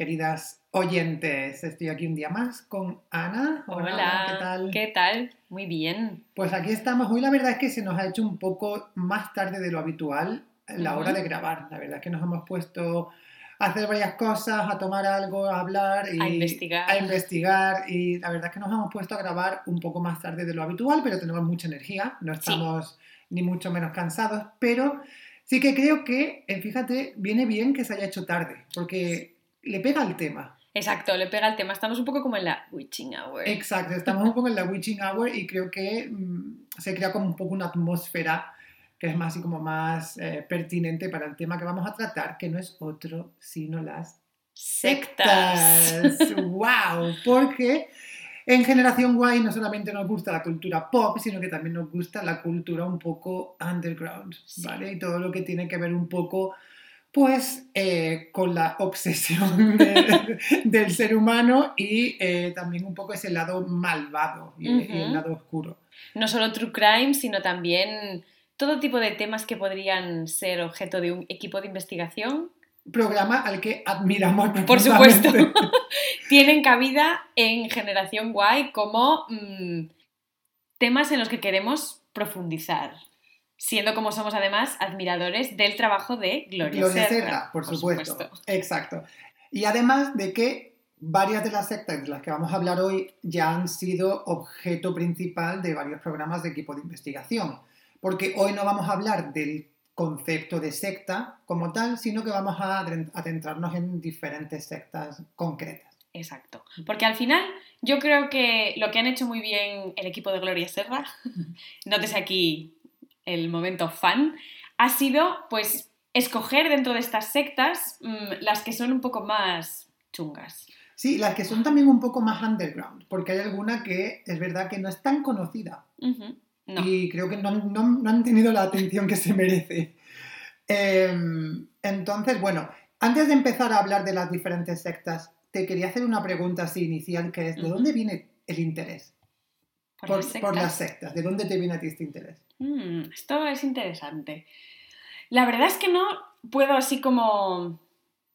queridas oyentes. Estoy aquí un día más con Ana. Hola, ¿qué tal? ¿Qué tal? Muy bien. Pues aquí estamos. Hoy la verdad es que se nos ha hecho un poco más tarde de lo habitual la hora de grabar. La verdad es que nos hemos puesto a hacer varias cosas, a tomar algo, a hablar y A investigar. a investigar. Y la verdad es que nos hemos puesto a grabar un poco más tarde de lo habitual, pero tenemos mucha energía. No estamos ni mucho menos cansados, pero sí que creo que, eh, fíjate, viene bien que se haya hecho tarde, porque le pega al tema. Exacto, le pega el tema. Estamos un poco como en la witching hour. Exacto, estamos un poco en la witching hour y creo que mm, se crea como un poco una atmósfera que es más y como más eh, pertinente para el tema que vamos a tratar, que no es otro sino las Sectas. ¡Wow! Porque en Generación Guay no solamente nos gusta la cultura pop, sino que también nos gusta la cultura un poco underground, Sí. ¿vale? Y todo lo que tiene que ver un poco, pues, eh, con la obsesión de- del ser humano y eh, también un poco ese lado malvado y, y el lado oscuro. No solo true crime, sino también todo tipo de temas que podrían ser objeto de un equipo de investigación. Programa al que admiramos Por supuesto. Tienen cabida en Generación Guay como mm, temas en los que queremos profundizar. Siendo como somos además admiradores del trabajo de Gloria, Gloria Serra, Serra, por, supuesto. Exacto. Y además de que varias de las sectas de las que vamos a hablar hoy ya han sido objeto principal de varios programas de equipo de investigación. Porque hoy no vamos a hablar del concepto de secta como tal, sino que vamos a adentrarnos en diferentes sectas concretas. Exacto. Porque al final yo creo que lo que han hecho muy bien el equipo de Gloria Serra, nótese aquí el momento fan, ha sido pues escoger dentro de estas sectas mm, las que son un poco más chungas. Sí, las que son también un poco más underground, porque hay alguna que es verdad que no es tan conocida. No. y creo que no, no- no han tenido la atención que se merece. Em, entonces, bueno, antes de empezar a hablar de las diferentes sectas, te quería hacer una pregunta así inicial, que es, ¿de dónde viene el interés Por, por, las por las sectas. sectas? ¿De dónde te viene a ti este interés? Mm, esto es interesante. La verdad es que no puedo así como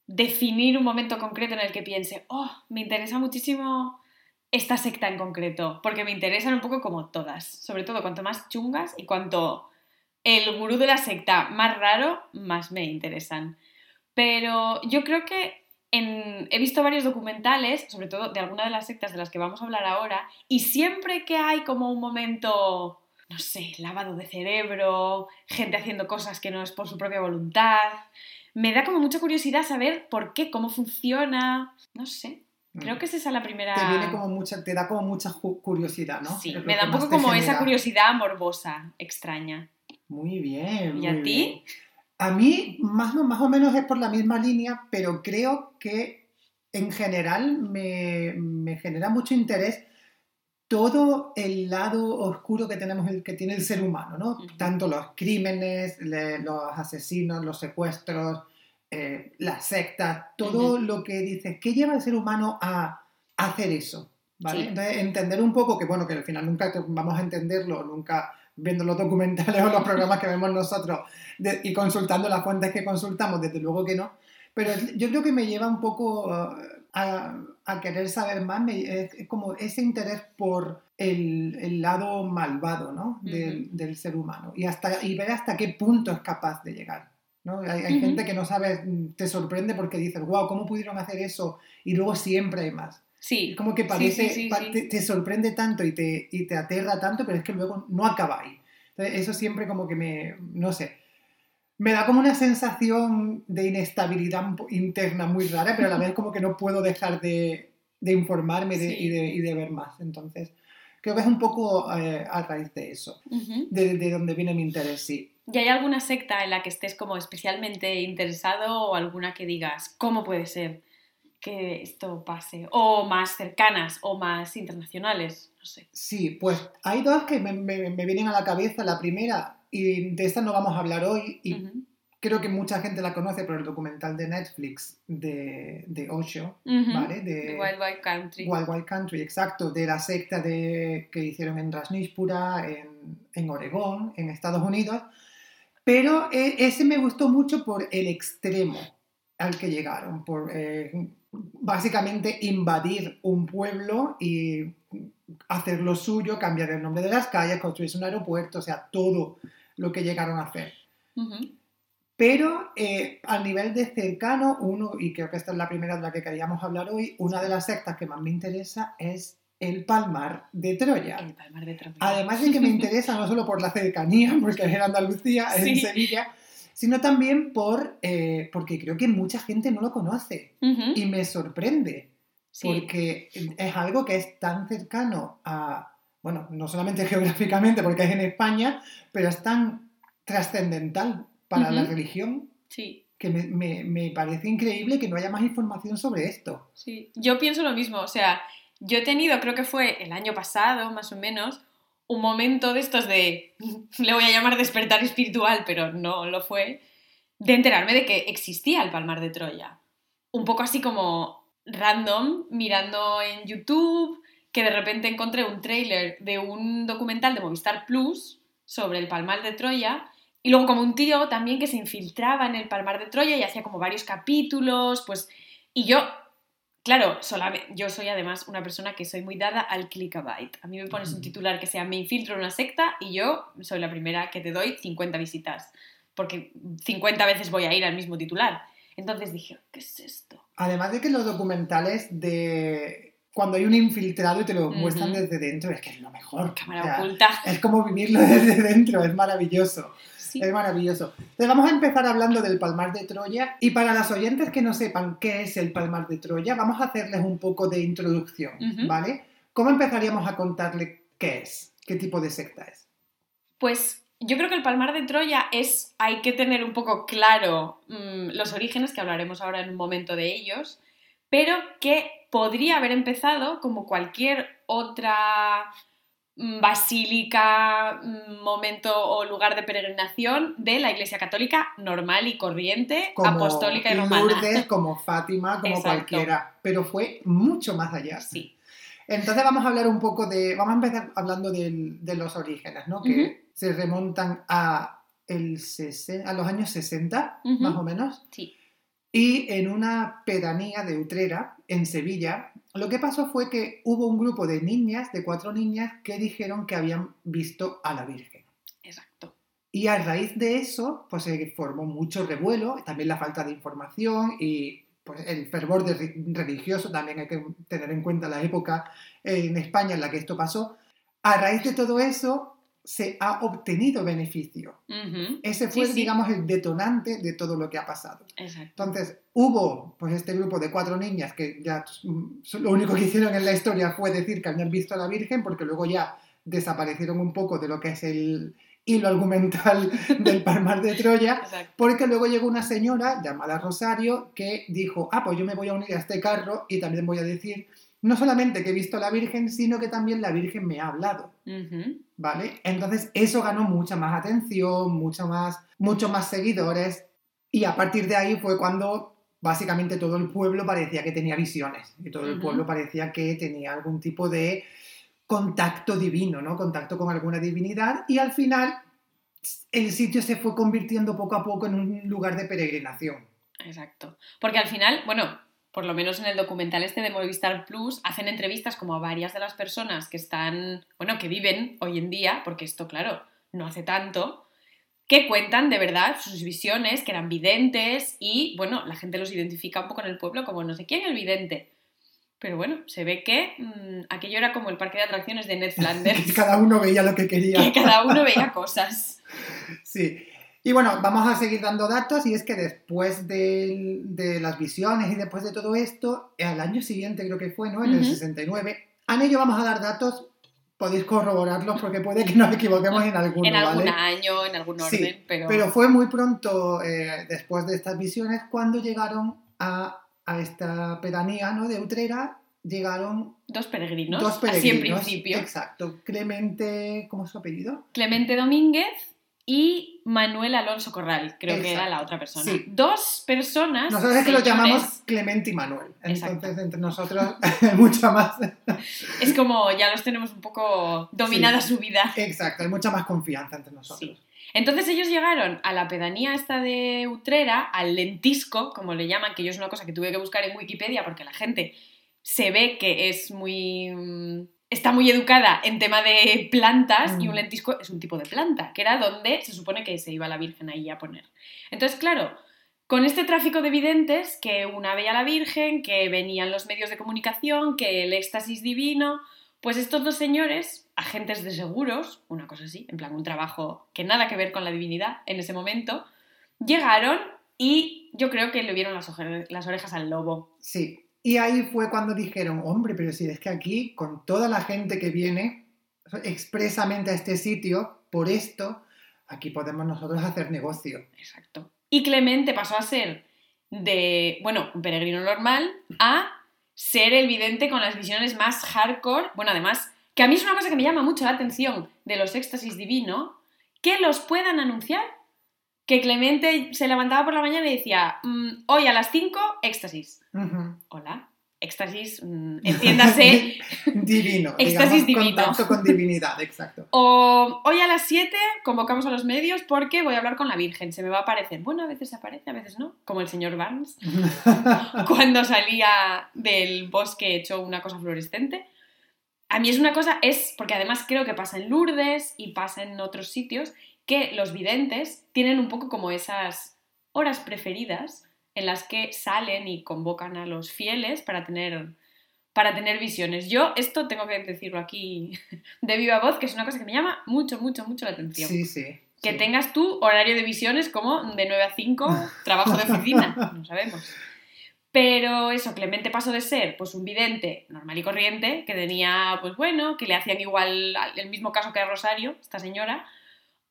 definir un momento concreto en el que piense, oh, me interesa muchísimo esta secta en concreto, porque me interesan un poco como todas, sobre todo cuanto más chungas y cuanto el gurú de la secta más raro, más me interesan. Pero yo creo que en- he visto varios documentales, sobre todo de alguna de las sectas de las que vamos a hablar ahora, y siempre que hay como un momento, no sé, lavado de cerebro, gente haciendo cosas que no es por su propia voluntad, me da como mucha curiosidad saber por qué, cómo funciona, no sé. Creo que es esa la primera... Te, viene como mucha, te da como mucha curiosidad, ¿no? Sí, me da un poco como esa curiosidad morbosa, extraña. Muy bien. ¿Y a ti? bien. A mí, más, o- más o menos es por la misma línea, pero creo que en general me, me genera mucho interés todo el lado oscuro que tenemos, el que tiene el ser humano, ¿no? Tanto los crímenes, le- los asesinos, los secuestros, eh, las sectas, todo lo que dices, ¿qué lleva al ser humano a hacer eso? ¿Vale? Sí. Entonces, entender un poco que, bueno, que al final nunca vamos a entenderlo, nunca viendo los documentales o los programas que vemos nosotros de- y consultando las fuentes que consultamos, desde luego que no. Pero yo creo que me lleva un poco uh, a, a querer saber más, me- es, como ese interés por el, el lado malvado ¿no? del, del ser humano y, hasta, y ver hasta qué punto es capaz de llegar. ¿no? Hay, hay Ujú. gente que no sabe, te sorprende porque dices, wow, ¿cómo pudieron hacer eso? Y luego siempre hay más. Sí, como que parece, sí, sí, pa- sí. Te, te sorprende tanto y te, y te aterra tanto, pero es que luego no acaba ahí. Entonces, eso siempre como que me, no sé, me da como una sensación de inestabilidad interna muy rara, pero a la vez como que no puedo dejar de, de informarme de- y, de, y de ver más. Entonces, creo que es un poco eh, a raíz de eso, de, de donde viene mi interés, sí. ¿Y hay alguna secta en la que estés como especialmente interesado o alguna que digas, ¿cómo puede ser que esto pase? O más cercanas o más internacionales, no sé. Sí, pues hay dos que me, me- me vienen a la cabeza. La primera, y de esta no vamos a hablar hoy, y creo que mucha gente la conoce por el documental de Netflix de, de Osho. ¿vale? The De Wild Wild Country. Wild Wild Country, exacto, de la secta de, que hicieron en Rajneeshpura, en, en Oregón, en Estados Unidos. Pero eh, ese me gustó mucho por el extremo al que llegaron, por, eh, básicamente invadir un pueblo y hacer lo suyo, cambiar el nombre de las calles, construirse un aeropuerto, o sea, todo lo que llegaron a hacer. Ujú. Pero eh, al nivel de cercano, uno, y creo que esta es la primera de la que queríamos hablar hoy, una de las sectas que más me interesa es el Palmar de Troya. El Palmar de Troya. Además de que me interesa no solo por la cercanía, porque es en Andalucía, es en Sí. Sevilla, sino también por, eh, porque creo que mucha gente no lo conoce y me sorprende, Sí. porque es algo que es tan cercano a, bueno, no solamente geográficamente porque es en España, pero es tan trascendental para la religión sí. que me, me- me parece increíble que no haya más información sobre esto. Sí, yo pienso lo mismo, o sea, yo he tenido, creo que fue el año pasado, más o menos, un momento de estos de, le voy a llamar despertar espiritual, pero no lo fue, de enterarme de que existía el Palmar de Troya. Un poco así como random, mirando en YouTube, que de repente encontré un tráiler de un documental de Movistar Plus sobre el Palmar de Troya, y luego como un tío también que se infiltraba en el Palmar de Troya y hacía como varios capítulos, pues, y yo Claro, solamente, yo soy además una persona que soy muy dada al clickbait. A mí me pones un titular que sea me infiltro en una secta y yo soy la primera que te doy 50 visitas. Porque 50 veces voy a ir al mismo titular. Entonces dije, ¿qué es esto? Además de que los documentales de cuando hay un infiltrado y te lo muestran desde dentro, es que es lo mejor. Cámara O sea, oculta. es como vivirlo desde dentro, es maravilloso. Sí. Es maravilloso. Entonces vamos a empezar hablando del Palmar de Troya y para las oyentes que no sepan qué es el Palmar de Troya, vamos a hacerles un poco de introducción. ¿vale? ¿Cómo empezaríamos a contarle qué es? ¿Qué tipo de secta es? Pues yo creo que el Palmar de Troya es, hay que tener un poco claro mm, los orígenes, que hablaremos ahora en un momento de ellos, pero que podría haber empezado como cualquier otra basílica, mm, momento o lugar de peregrinación de la Iglesia Católica normal y corriente, Como apostólica y romana. Lourdes, como Fátima, como Exacto. cualquiera, pero fue mucho más allá. Sí. Entonces vamos a hablar un poco de, vamos a empezar hablando de los orígenes, ¿no? Que se remontan a, el sesen- a los años 60, Ujú. más o menos. Sí. Y en una pedanía de Utrera, en Sevilla, lo que pasó fue que hubo un grupo de niñas, de cuatro niñas, que dijeron que habían visto a la Virgen. Exacto. Y a raíz de eso, pues se formó mucho revuelo, también la falta de información y pues, el fervor de religioso, también hay que tener en cuenta la época en España en la que esto pasó. A raíz de todo eso, se ha obtenido beneficio. Ese fue, Sí, sí. digamos, el detonante de todo lo que ha pasado. Exacto. Entonces, hubo pues este grupo de cuatro niñas que ya mm, lo único que hicieron en la historia fue decir que habían visto a la Virgen, porque luego ya desaparecieron un poco de lo que es el hilo argumental del Palmar de Troya, Exacto. porque luego llegó una señora llamada Rosario que dijo, ah, pues yo me voy a unir a este carro y también voy a decir no solamente que he visto a la Virgen, sino que también la Virgen me ha hablado. ¿vale? Entonces eso ganó mucha más atención, mucho más, muchos más seguidores y a partir de ahí fue cuando básicamente todo el pueblo parecía que tenía visiones y todo el pueblo parecía que tenía algún tipo de contacto divino, ¿no? Contacto con alguna divinidad y al final el sitio se fue convirtiendo poco a poco en un lugar de peregrinación. Exacto. Porque al final, bueno, por lo menos en el documental este de Movistar Plus, hacen entrevistas como a varias de las personas que están, bueno, que viven hoy en día, porque esto, claro, no hace tanto, que cuentan de verdad sus visiones, que eran videntes y, bueno, la gente los identifica un poco en el pueblo como no sé quién el vidente. Pero bueno, se ve que mm, aquello era como el parque de atracciones de Ned Flanders, Cada uno veía lo que quería. que cada uno veía cosas. Sí. Y bueno, vamos a seguir dando datos y es que después del- de, las visiones y después de todo esto, al año siguiente creo que fue, ¿no? En el Ujú. 69, a ello vamos a dar datos, podéis corroborarlos porque puede que nos equivoquemos en alguno, en algún ¿vale? año, en algún Sí, orden, pero... Pero fue muy pronto eh, después de estas visiones cuando llegaron a, a esta pedanía ¿no? de Utrera, llegaron Dos peregrinos, dos así en peregrinos. principio. Exacto. Clemente, ¿cómo es su apellido? Clemente Domínguez y Manuel Alonso Corral, creo que era la otra persona. Sí. Dos personas. Nosotros es que lo llamamos Clemente y Manuel. Exacto. Entonces, entre nosotros, mucha más. Es como ya los tenemos un poco dominada Sí. su vida. Exacto, hay mucha más confianza entre nosotros. Sí. Entonces ellos llegaron a la pedanía esta de Utrera, al lentisco, como le llaman, que yo es una cosa que tuve que buscar en Wikipedia porque la gente se ve que es muy... está muy educada en tema de plantas y un Mm. lentisco es un tipo de planta, que era donde se supone que se iba la Virgen ahí a poner. Entonces, claro, con este tráfico de videntes, que una veía a la Virgen, que venían los medios de comunicación, que el éxtasis divino, pues estos dos señores, agentes de seguros, una cosa así, en plan un trabajo que nada que ver con la divinidad en ese momento, llegaron y yo creo que le vieron las orejas al lobo. Sí. Y ahí fue cuando dijeron, hombre, pero si es que aquí, con toda la gente que viene expresamente a este sitio, por esto, aquí podemos nosotros hacer negocio. Exacto. Y Clemente pasó a ser de, bueno, un peregrino normal a ser el vidente con las visiones más hardcore. Bueno, además, que a mí es una cosa que me llama mucho la atención de los éxtasis divino, que los puedan anunciar. Que Clemente se levantaba por la mañana y decía, "Mm, hoy a las 5, éxtasis. Hola, éxtasis, mm, entiéndase. divino. Éxtasis digamos, divino. Contacto con divinidad, exacto. O hoy a las 7 convocamos a los medios porque voy a hablar con la Virgen. Se me va a aparecer. Bueno, a veces aparece, a veces no. Como el señor Barnes. cuando salía del bosque hecho una cosa fluorescente. A mí es una cosa, es porque además creo que pasa en Lourdes y pasa en otros sitios, que los videntes tienen un poco como esas horas preferidas en las que salen y convocan a los fieles para tener, para tener visiones. Yo esto tengo que decirlo aquí de viva voz, que es una cosa que me llama mucho, mucho, mucho la atención. sí, sí. Que sí. tengas tu horario de visiones como de 9 a 5, trabajo de oficina, no sabemos. Pero eso, Clemente pasó de ser pues un vidente normal y corriente, que tenía, pues bueno, que le hacían igual al- el mismo caso que a Rosario, esta señora,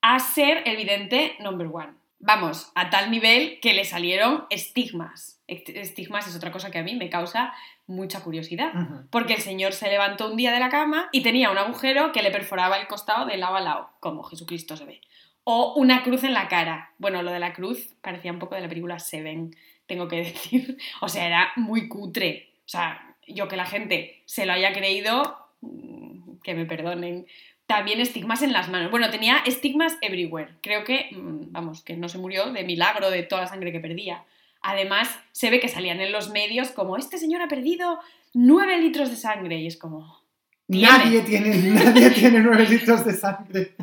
a ser el vidente number one. Vamos, a tal nivel que le salieron estigmas. Est- Estigmas es otra cosa que a mí me causa mucha curiosidad. Porque el señor se levantó un día de la cama y tenía un agujero que le perforaba el costado de lado a lado, como Jesucristo se ve. O una cruz en la cara. Bueno, lo de la cruz parecía un poco de la película Seven, tengo que decir. O sea, era muy cutre. O sea, yo que la gente se lo haya creído, mm, que me perdonen. También estigmas en las manos. Bueno, tenía estigmas everywhere. Creo que, mm, vamos, que no se murió de milagro de toda la sangre que perdía. Además, se ve que salían en los medios como, este señor ha perdido 9 litros de sangre. Y es como... Tiene. Nadie tiene, nadie tiene nueve litros de sangre.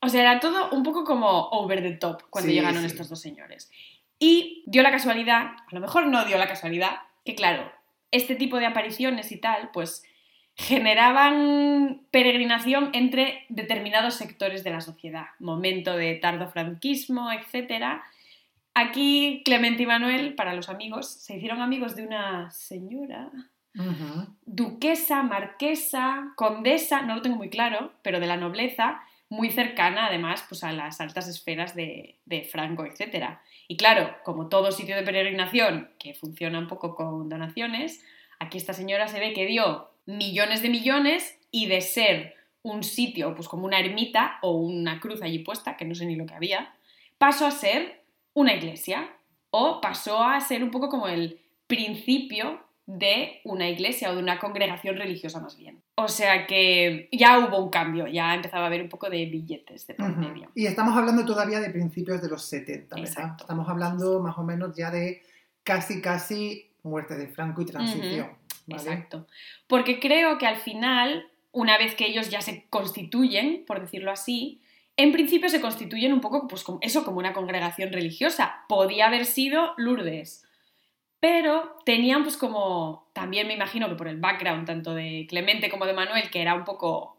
O sea, era todo un poco como over the top cuando Sí, llegaron sí. estos dos señores. Y dio la casualidad, a lo mejor no dio la casualidad, que claro, este tipo de apariciones y tal, pues generaban peregrinación entre determinados sectores de la sociedad. Momento de tardofranquismo, etc. Aquí Clemente y Manuel, para los amigos, se hicieron amigos de una señora duquesa, marquesa, condesa, no lo tengo muy claro, pero de la nobleza, muy cercana además pues, a las altas esferas de, de Franco, etc. Y claro, como todo sitio de peregrinación que funciona un poco con donaciones, aquí esta señora se ve que dio millones de millones y de ser un sitio pues como una ermita o una cruz allí puesta, que no sé ni lo que había, pasó a ser una iglesia o pasó a ser un poco como el principio de una iglesia o de una congregación religiosa más bien. O sea que ya hubo un cambio, ya empezaba a haber un poco de billetes de por. Y estamos hablando todavía de principios de los 70, ¿verdad? Exacto. Estamos hablando más o menos ya de casi, casi muerte de Franco y transición. Exacto. Porque creo que al final, una vez que ellos ya se constituyen, por decirlo así, en principio se constituyen un poco, pues como eso, como una congregación religiosa. Podía haber sido Lourdes. Pero tenían pues como, también me imagino que por el background tanto de Clemente como de Manuel, que era un poco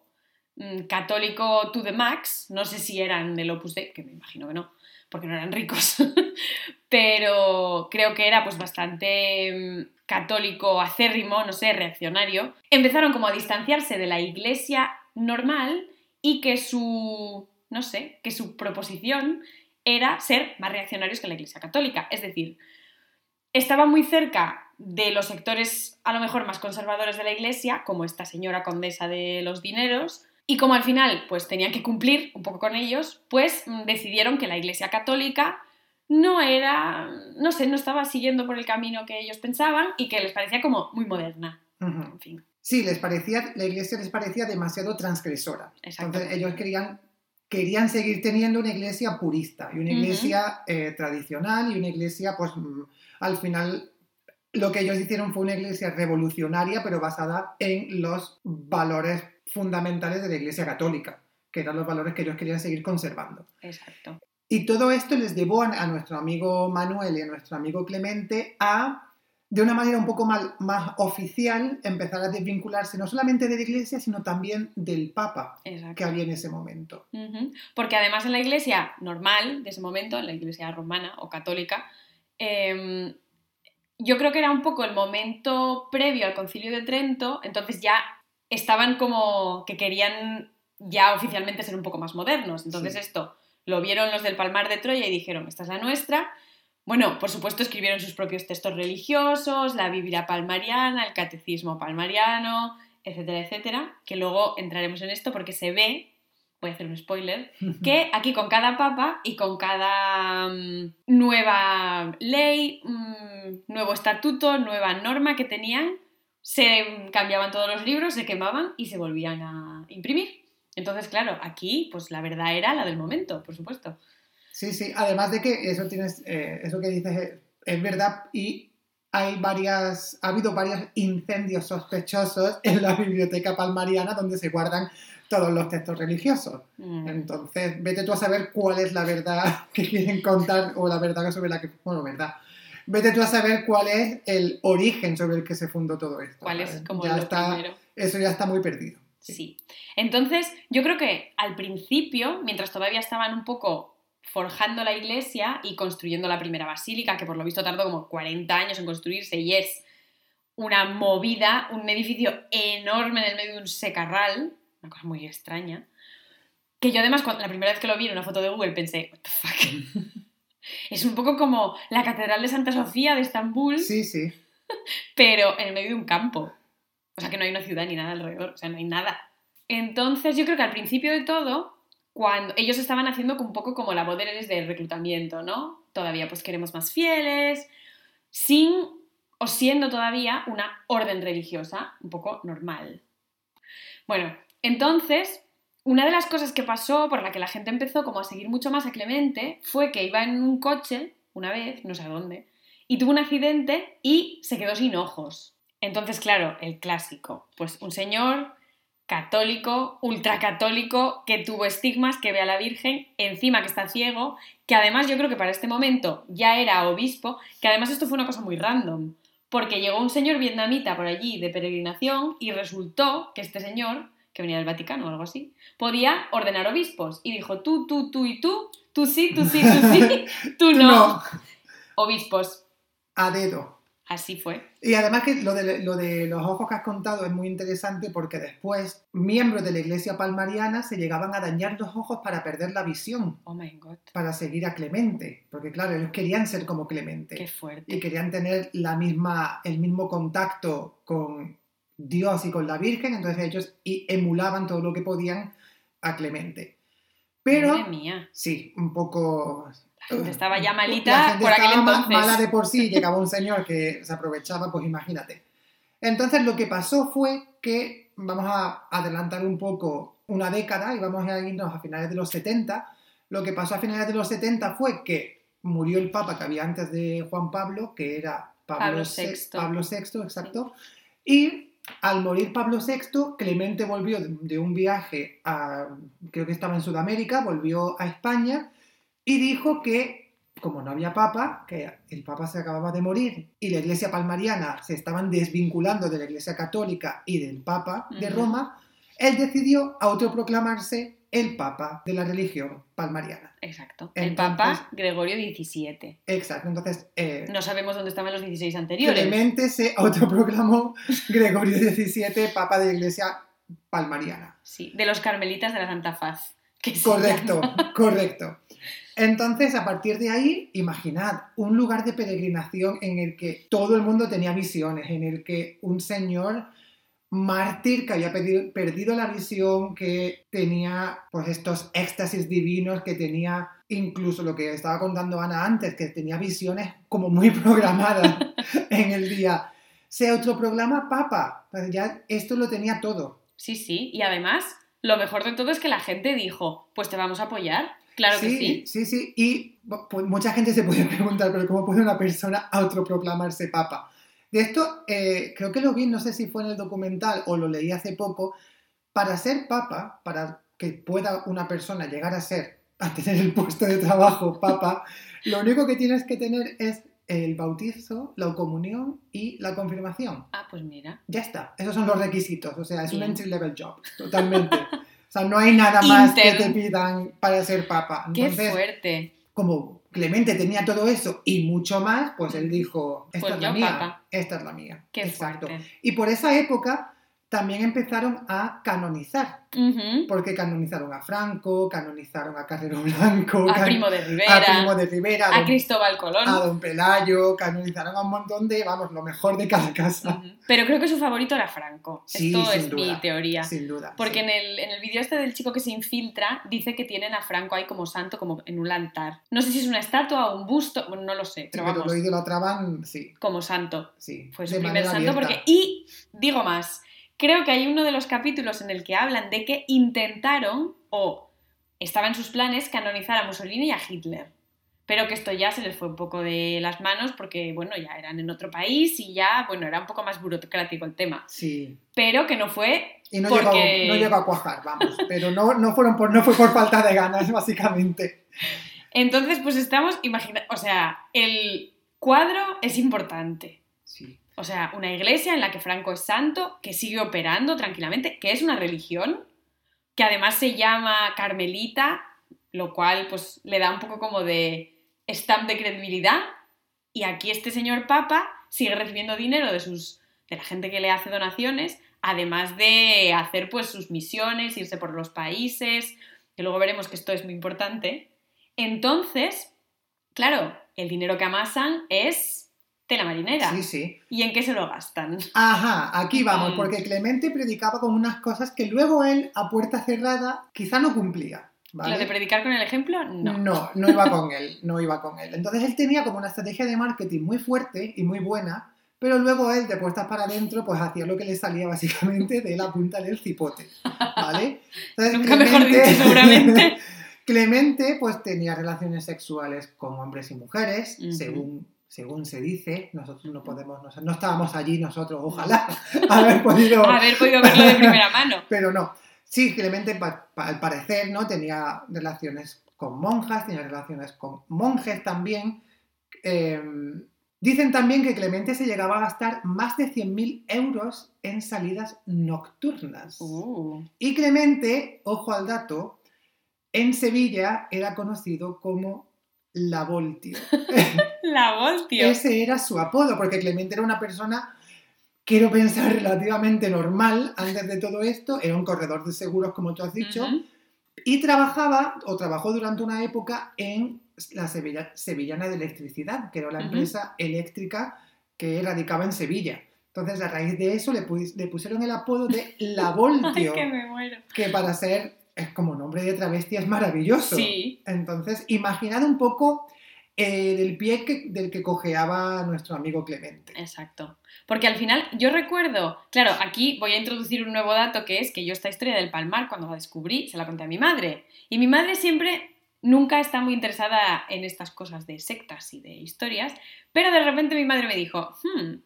mm, católico to the max, no sé si eran del Opus Dei, que me imagino que no, porque no eran ricos, pero creo que era pues bastante mm, católico acérrimo, no sé, reaccionario, empezaron como a distanciarse de la iglesia normal y que su, no sé, que su proposición era ser más reaccionarios que la iglesia católica, es decir, estaban muy cerca de los sectores a lo mejor más conservadores de la iglesia, como esta señora condesa de los dineros, y como al final pues tenían que cumplir un poco con ellos, pues mm, decidieron que la iglesia católica no era, no sé, no estaba siguiendo por el camino que ellos pensaban y que les parecía como muy moderna. En fin, Sí, les parecía, la iglesia les parecía demasiado transgresora. Entonces ellos querían querían seguir teniendo una iglesia purista y una iglesia eh, tradicional y una iglesia, pues mm, al final lo que ellos hicieron fue una iglesia revolucionaria, pero basada en los valores fundamentales de la iglesia católica, que eran los valores que ellos querían seguir conservando. Exacto. Y todo esto les llevó a, nuestro amigo Manuel y a nuestro amigo Clemente a, de una manera un poco mal- más oficial, empezar a desvincularse no solamente de la iglesia, sino también del Papa Exacto. que había en ese momento. Porque además en la iglesia normal de ese momento, en la iglesia romana o católica, em, yo creo que era un poco el momento previo al concilio de Trento, entonces ya estaban como que querían ya oficialmente ser un poco más modernos. Entonces Sí. esto lo vieron los del Palmar de Troya y dijeron, esta es la nuestra. Bueno, por supuesto escribieron sus propios textos religiosos, la Biblia palmariana, el catecismo palmariano, etcétera, etcétera, que luego entraremos en esto porque se ve, voy a hacer un spoiler, que aquí con cada papa y con cada mm, nueva ley, mm, nuevo estatuto, nueva norma que tenían, se cambiaban todos los libros, se quemaban y se volvían a imprimir. Entonces, claro, aquí pues la verdad era la del momento, por supuesto. Sí, sí, además de que eso tienes, eh, eso que dices es, es verdad y hay varias, ha habido varios incendios sospechosos en la biblioteca palmariana donde se guardan todos los textos religiosos. Mm, Entonces, vete tú a saber cuál es la verdad que quieren contar o la verdad sobre la que, bueno, verdad. Vete tú a saber cuál es el origen sobre el que se fundó todo esto. ¿Cuál es como ya lo está, primero? Eso ya está muy perdido. Sí. Entonces, yo creo que al principio, mientras todavía estaban un poco forjando la iglesia y construyendo la primera basílica, que por lo visto tardó como 40 años en construirse y es una movida, un edificio enorme en el medio de un secarral, una cosa muy extraña, que yo además cuando, la primera vez que lo vi en una foto de Google pensé, what the fuck. es un poco como la Catedral de Santa Sofía de Estambul, Sí, sí. pero en el medio de un campo. O sea que no hay una ciudad ni nada alrededor, o sea, no hay nada. Entonces yo creo que al principio de todo, cuando ellos estaban haciendo un poco como labores de reclutamiento, ¿no? Todavía pues queremos más fieles, sin o siendo todavía una orden religiosa un poco normal. Bueno, entonces, una de las cosas que pasó por la que la gente empezó como a seguir mucho más a Clemente fue que iba en un coche, una vez, no sé a dónde, y tuvo un accidente y se quedó sin ojos. Entonces, claro, el clásico, pues un señor católico, ultracatólico, que tuvo estigmas, que ve a la Virgen, encima que está ciego, que además yo creo que para este momento ya era obispo, que además esto fue una cosa muy random, porque llegó un señor vietnamita por allí de peregrinación y resultó que este señor, que venía del Vaticano o algo así, podía ordenar obispos y dijo tú, tú, tú y tú, tú sí, tú sí, tú sí, tú no, No, obispos. a dedo. Así fue. Y además que lo de, lo de los ojos que has contado es muy interesante porque después miembros de la iglesia palmariana se llegaban a dañar los ojos para perder la visión, Oh my god, para seguir a Clemente, porque claro, ellos querían ser como Clemente qué fuerte. y querían tener la misma, el mismo contacto con Dios y con la Virgen, entonces ellos y emulaban todo lo que podían a Clemente. Pero Madre mía, sí, un poco la gente estaba ya la malita gente por aquel estaba ma- entonces. mala de por sí, llegaba un señor que se aprovechaba, pues imagínate. Entonces lo que pasó fue que, vamos a adelantar un poco una década y vamos a irnos a finales de los 70, lo que pasó a finales de los 70 fue que murió el papa que había antes de Juan Pablo, que era Pablo, Pablo VI, VI. Pablo VI, exacto, y al morir Pablo VI, Clemente volvió de, un viaje a, creo que estaba en Sudamérica, volvió a España y dijo que, como no había papa, que el papa se acababa de morir y la iglesia palmariana se estaban desvinculando de la iglesia católica y del papa de. Roma, él decidió autoproclamarse el papa de la religión palmariana. Exacto. El Papa Gregorio XVII. Exacto, entonces eh, No sabemos dónde estaban los 16 anteriores. Clemente se autoproclamó Gregorio XVII, papa de la iglesia palmariana. Sí, de los carmelitas de la Santa Faz. que Correcto, correcto. Entonces, a partir de ahí, imaginad un lugar de peregrinación en el que todo el mundo tenía visiones, en el que un señor mártir que había perdido la visión, que tenía pues estos éxtasis divinos, que tenía incluso lo que estaba contando Ana antes, que tenía visiones como muy programadas en el día. Se autoprograma papa, pues ya esto lo tenía todo. Sí, sí. Y además, lo mejor de todo es que la gente dijo, pues te vamos a apoyar. Claro que sí. Sí, sí, y pues, mucha gente se puede preguntar, pero ¿cómo puede una persona autoproclamarse papa? De esto, eh, creo que lo vi, no sé si fue en el documental o lo leí hace poco, para ser papa, para que pueda una persona llegar a ser, a tener el puesto de trabajo papa, lo único que tienes que tener es el bautizo, la comunión y la confirmación. Ah, pues mira. Ya está, esos son los requisitos, o sea, es un entry level job, totalmente. o sea, no hay nada más que te pidan para ser papa. Qué fuerte. Como Clemente tenía todo eso y mucho más, pues él dijo, esta Pues es la mía, esta es la mía. Qué Exacto. fuerte. Y por esa época también empezaron a canonizar, porque canonizaron a Franco, canonizaron a Carrero Blanco, A Primo de a Rivera, Primo de Rivera, a Cristóbal Colón. a don Pelayo, canonizaron a un montón de, vamos, lo mejor de cada casa. Pero creo que su favorito era Franco. Sí, Esto sin es duda. mi teoría. sin duda. Porque sí. en el, en el vídeo este del chico que se infiltra, dice que tienen a Franco ahí como santo, como en un altar. No sé si es una estatua o un busto, bueno, no lo sé, Sí, pero pero vamos, lo idolatraban, sí, como santo. sí. Fue su primer santo abierta. porque... Y digo más, creo que hay uno de los capítulos en el que hablan de que intentaron, o estaba en sus planes, canonizar a Mussolini y a Hitler. Pero que esto ya se les fue un poco de las manos porque, bueno, ya eran en otro país y ya, bueno, era un poco más burocrático el tema. Sí. Pero que no fue Y no, Porque- llegó, no llegó a cuajar, vamos. Pero no, no, fueron por, no fue por falta de ganas, básicamente. Entonces, pues estamos, imagina, o sea, el cuadro es importante. Sí. O sea, una iglesia en la que Franco es santo, que sigue operando tranquilamente, que es una religión, que además se llama Carmelita, lo cual pues le da un poco como de stamp de credibilidad. Y aquí este señor Papa sigue recibiendo dinero de sus de la gente que le hace donaciones, además de hacer pues sus misiones, irse por los países, que luego veremos que esto es muy importante. Entonces, claro, el dinero que amasan es tela marinera. Sí, sí. ¿Y en qué se lo gastan? Ajá, aquí vamos, porque Clemente predicaba con unas cosas que luego él, a puerta cerrada, quizá no cumplía. ¿vale? ¿Lo de predicar con el ejemplo? No. No, no iba con él, no iba con él. Entonces él tenía como una estrategia de marketing muy fuerte y muy buena, pero luego él, de puertas para adentro, pues hacía lo que le salía básicamente de la punta del cipote, ¿vale? Entonces, Nunca mejor dicho, seguramente. Clemente, pues tenía relaciones sexuales con hombres y mujeres, según, según se dice. Nosotros no podemos, no, no estábamos allí nosotros, ojalá, haber podido Haber podido verlo de primera mano. pero no. Sí, Clemente, pa- pa- al parecer, ¿no? Tenía relaciones con monjas, tenía relaciones con monjes también. Eh, dicen también que Clemente se llegaba a gastar más de 100.000 euros en salidas nocturnas. Uh, Y Clemente, ojo al dato, en Sevilla era conocido como La Voltio. la voz, tío. Ese era su apodo, porque Clemente era una persona, quiero pensar, relativamente normal antes de todo esto. Era un corredor de seguros, como tú has dicho, y trabajaba o trabajó durante una época en la Sevilla- Sevillana de Electricidad, que era la empresa eléctrica que radicaba en Sevilla. Entonces, a raíz de eso, le, pus- le pusieron el apodo de La Ay, Voltio, que me muero. que para ser, es como nombre de travesti, es maravilloso. Sí, Entonces, imaginad un poco eh, del pie que- del que cojeaba nuestro amigo Clemente. exacto. Porque al final, yo recuerdo, claro, aquí voy a introducir un nuevo dato que es que yo esta historia del Palmar, cuando la descubrí, se la conté a mi madre. Y mi madre siempre, nunca está muy interesada en estas cosas de sectas y de historias, pero de repente mi madre me dijo, "Hmm,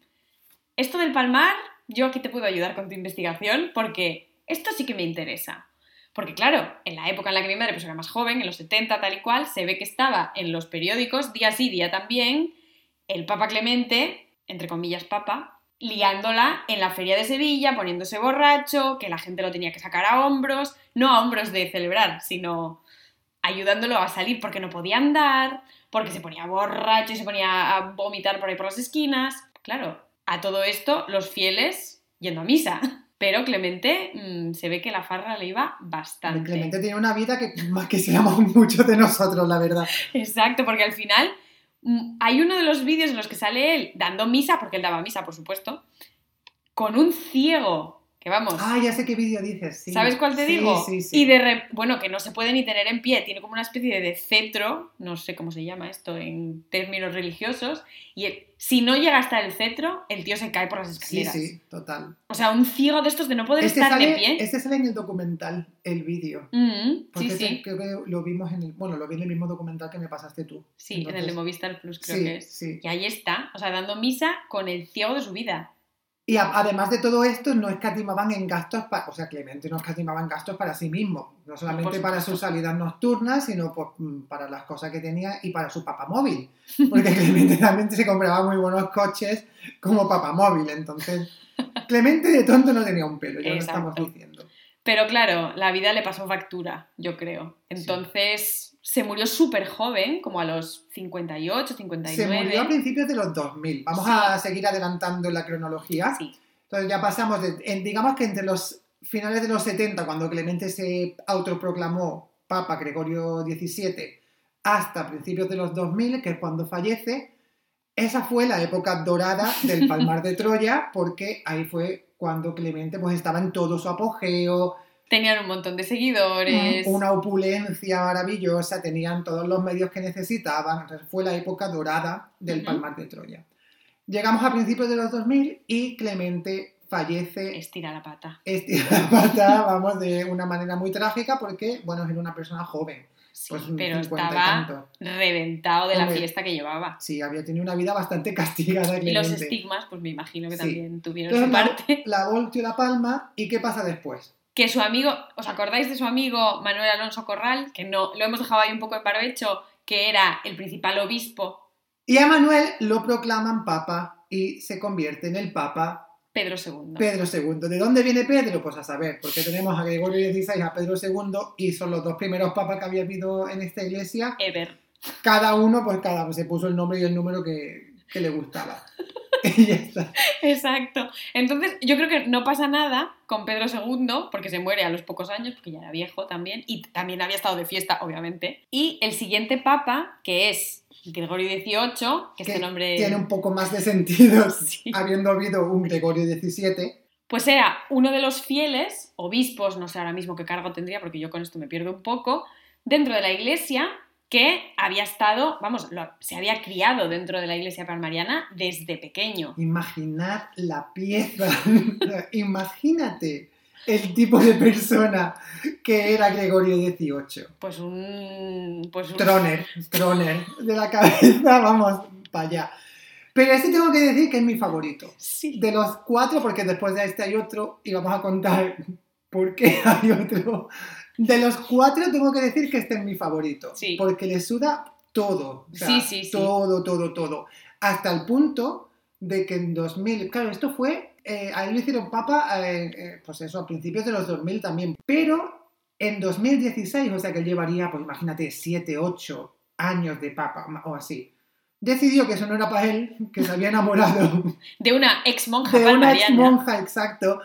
esto del Palmar, yo aquí te puedo ayudar con tu investigación porque esto sí que me interesa. Porque claro, en la época en la que mi madre pues, era más joven, en los 70 tal y cual, se ve que estaba en los periódicos, día sí, día también, el Papa Clemente, entre comillas Papa, liándola en la feria de Sevilla, poniéndose borracho, que la gente lo tenía que sacar a hombros, no a hombros de celebrar, sino ayudándolo a salir porque no podía andar, porque se ponía borracho y se ponía a vomitar por ahí por las esquinas. Claro, a todo esto los fieles yendo a misa. Pero Clemente mm, se ve que la farra le iba bastante. Clemente tiene una vida que más quisiéramos muchos de nosotros, la verdad. Exacto, porque al final mm, hay uno de los vídeos en los que sale él dando misa, porque él daba misa, por supuesto, con un ciego Que vamos. Ah, ya sé qué vídeo dices, sí. ¿Sabes cuál te Sí, digo? Sí, sí. Y de re- bueno, que no se puede ni tener en pie, tiene como una especie de cetro, no sé cómo se llama esto en términos religiosos, y el- si no llega hasta el cetro, el tío se cae por las Sí, escaleras. sí, total. O sea, un ciego de estos de no poder Este estar sale, de pie. este sale en el documental, el vídeo. Mm, Porque sí, ese sí. creo que lo vimos en el, bueno, lo vi en el mismo documental que me pasaste tú. Sí, en el de Movistar Plus creo sí, que es. sí. Y ahí está, o sea, dando misa con el ciego de su vida. Y a- además de todo esto, no escatimaban en gastos, pa- o sea, Clemente no escatimaba en gastos para sí mismo, no solamente Por para sus salidas nocturnas, sino pues, mm, para las cosas que tenía y para su papamóvil, porque Clemente también se compraba muy buenos coches como papamóvil, entonces Clemente de tonto no tenía un pelo, ya lo estamos Exacto. diciendo. Pero claro, la vida le pasó factura, yo creo. Entonces se murió súper joven, como a los 58, Se 59. murió a principios de los 2000, vamos Sí. a seguir adelantando la cronología. Sí, Entonces ya pasamos, de- en- digamos que entre los finales de los 70, cuando Clemente se autoproclamó Papa Gregorio XVII, hasta principios de los 2000, que es cuando fallece, esa fue la época dorada del Palmar de Troya, porque ahí fue cuando Clemente pues, estaba en todo su apogeo, tenían un montón de seguidores. una opulencia maravillosa, tenían todos los medios que necesitaban, fue la época dorada del. Palmar de Troya. Llegamos a principios de los 2000 y Clemente fallece Estira la pata. estira la pata, vamos, de una manera muy trágica porque, bueno, era una persona joven. Sí, Pues pero 50 y estaba reventado de la fiesta que llevaba. Sí, había tenido una vida bastante castigada Y los estigmas, pues me imagino que Sí. también tuvieron Entonces, su la, parte. la volteó la palma y ¿qué pasa después? Que su amigo, ¿os acordáis de su amigo Manuel Alonso Corral? Que no, lo hemos dejado ahí un poco en barbecho, que era el principal obispo Y a Manuel lo proclaman papa y se convierte en el papa Pedro II. Pedro II. ¿De dónde viene Pedro? Pues a saber, porque tenemos a Gregorio XVI a Pedro II y son los dos primeros papas que había habido en esta iglesia. Ever. Cada uno, pues cada se puso el nombre y el número que, que le gustaba. y ya está. Exacto. Entonces, yo creo que no pasa nada con Pedro II, porque se muere a los pocos años, porque ya era viejo también, y también había estado de fiesta, obviamente. Y el siguiente papa, que es Gregorio XVIII, que este nombre... Tiene un poco más de sentido Sí. habiendo habido un Gregorio XVII. Pues era uno de los fieles, obispos, no sé ahora mismo qué cargo tendría, porque yo con esto me pierdo un poco, dentro de la iglesia que había estado, vamos, lo- se había criado dentro de la iglesia palmariana desde pequeño. Imaginad la pieza. Imagínate el tipo de persona que era Gregorio XVIII. Pues un... Pues un... Troner, Troner, de la cabeza, vamos, para allá. Pero este tengo que decir que es mi favorito. Sí. De los cuatro, porque después de este hay otro, y vamos a contar por qué hay otro. De los cuatro tengo que decir que este es mi favorito. Sí. Porque le suda todo. o sea, Sí, sí, sí. Todo, todo, todo. Hasta el punto de que en 2000, claro, esto fue, eh, a él lo hicieron papa, eh, eh, pues eso, a principios de los 2000 también. Pero en 2016, o sea que llevaría, pues imagínate, 7, 8 años de papa o así. Decidió que eso no era para él, que se había enamorado De una ex monja de una ex monja, exacto,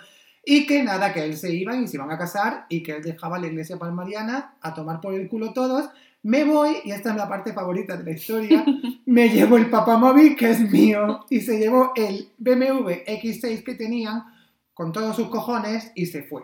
y que nada, que él se iban y se iban a casar y que él dejaba la iglesia palmariana a tomar por el culo todos. Me voy, y esta es la parte favorita de la historia, me llevo el papamóvil que es mío y se llevó el BMW X6 que tenían con todos sus cojones y se fue.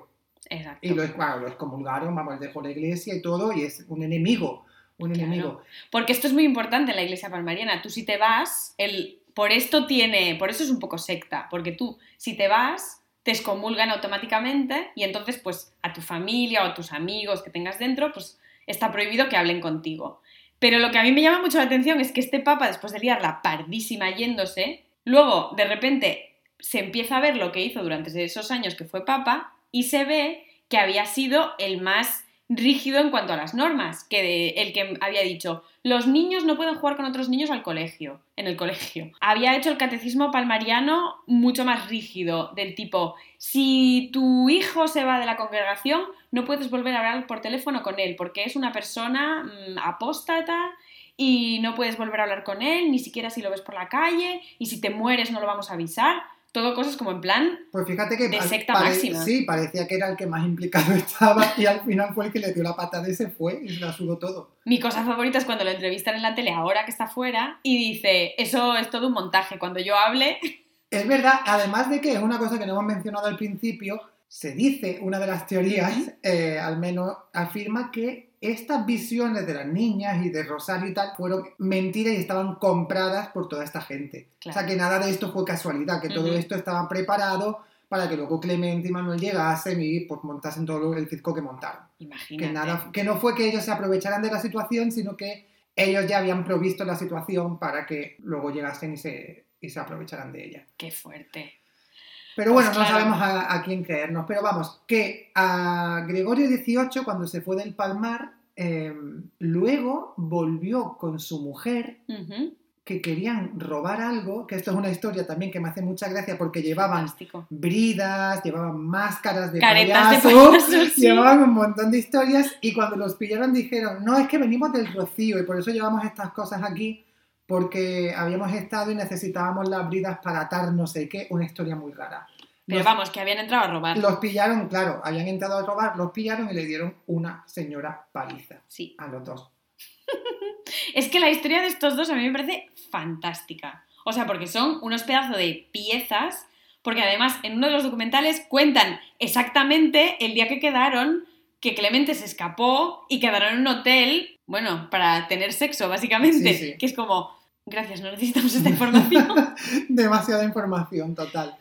Exacto. Y lo, claro, lo excomulgaron, vamos, dejó la iglesia y todo y es un enemigo, un Claro. enemigo. Porque esto es muy importante en la iglesia palmariana. Tú si te vas, el, por esto tiene, por eso es un poco secta, porque tú si te vas, te excomulgan automáticamente y entonces pues a tu familia o a tus amigos que tengas dentro, pues está prohibido que hablen contigo. Pero lo que a mí me llama mucho la atención es que este papa, después de liarla pardísima yéndose, luego de repente se empieza a ver lo que hizo durante esos años que fue papa y se ve que había sido el más rígido en cuanto a las normas, que de- el que había dicho, los niños no pueden jugar con otros niños al colegio, en el colegio. Había hecho el catecismo palmariano mucho más rígido, del tipo, si tu hijo se va de la congregación, no puedes volver a hablar por teléfono con él, porque es una persona mm, apóstata y no puedes volver a hablar con él, ni siquiera si lo ves por la calle, y si te mueres no lo vamos a avisar. Todo cosas como en plan, Pues fíjate que De secta máxima. sí, parecía que era el que más implicado estaba y al final fue el que le dio la patada y se fue y se la sudó todo. Mi cosa favorita es cuando lo entrevistan en la tele ahora que está fuera y dice, eso es todo un montaje, cuando yo hable... Es verdad, además de que es una cosa que no hemos mencionado al principio, se dice, una de las teorías, eh, al menos afirma que estas visiones de las niñas y de Rosario y tal fueron mentiras y estaban compradas por toda esta gente. O sea, que nada de esto fue casualidad, que todo esto estaba preparado para que luego Clemente y Manuel llegasen y pues montasen todo el circo que montaron. Imagínate. Que, nada, que no fue que ellos se aprovecharan de la situación, sino que ellos ya habían provisto la situación para que luego llegasen y se, y se aprovecharan de ella. Qué fuerte. Pero bueno, pues no sabemos a, quién creernos. Pero vamos, que a Gregorio XVIII, cuando se fue del Palmar, em, luego volvió con su mujer, que querían robar algo, que esto es una historia también que me hace mucha gracia porque llevaban bridas, llevaban máscaras de payaso, llevaban un montón de historias y cuando los pillaron dijeron, no, es que venimos del Rocío y por eso llevamos estas cosas aquí porque habíamos estado y necesitábamos las bridas para atar no sé qué, una historia muy rara. Pero vamos, que habían entrado a robar. Los pillaron, claro, habían entrado a robar, los pillaron y le dieron una señora paliza. Sí. A los dos. es que la historia de estos dos a mí me parece fantástica. O sea, porque son unos pedazos de piezas, porque además en uno de los documentales cuentan exactamente el día que quedaron, que Clemente se escapó y quedaron en un hotel, bueno, para tener sexo, básicamente. Que es como, gracias, no necesitamos esta información. Demasiada información, total.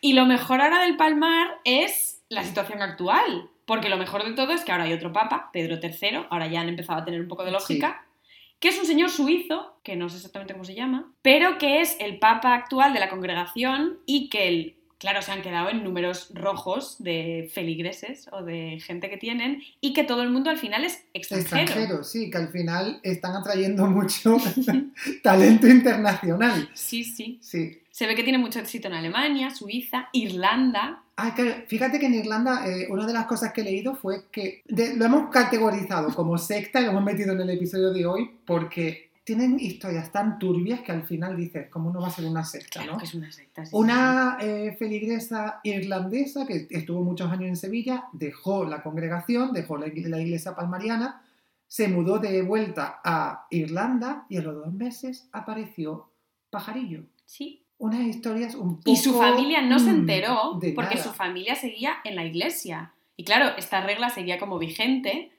Y lo mejor ahora del Palmar es la situación actual, porque lo mejor de todo es que ahora hay otro papa, Pedro III, ahora ya han empezado a tener un poco de lógica, que es un señor suizo, que no sé exactamente cómo se llama, pero que es el papa actual de la congregación y que el claro, se han quedado en números rojos de feligreses o de gente que tienen y que todo el mundo al final es extranjero. Extranjero, sí, que al final están atrayendo mucho talento internacional. Sí, sí. Sí. Se ve que tiene mucho éxito en Alemania, Suiza, Irlanda. Ah, claro. Fíjate que en Irlanda eh, una de las cosas que he leído fue que lo hemos categorizado como secta y lo hemos metido en el episodio de hoy porque tienen historias tan turbias que al final dices, ¿cómo no va a ser una secta? Claro que es una secta. una eh, feligresa irlandesa que estuvo muchos años en Sevilla, dejó la congregación, dejó la, iglesia palmariana, se mudó de vuelta a Irlanda y a los dos meses apareció Pajarillo. Sí. Unas historias un poco... Y su familia no se mm, enteró porque su familia seguía en la iglesia. Y claro, esta regla seguía como vigente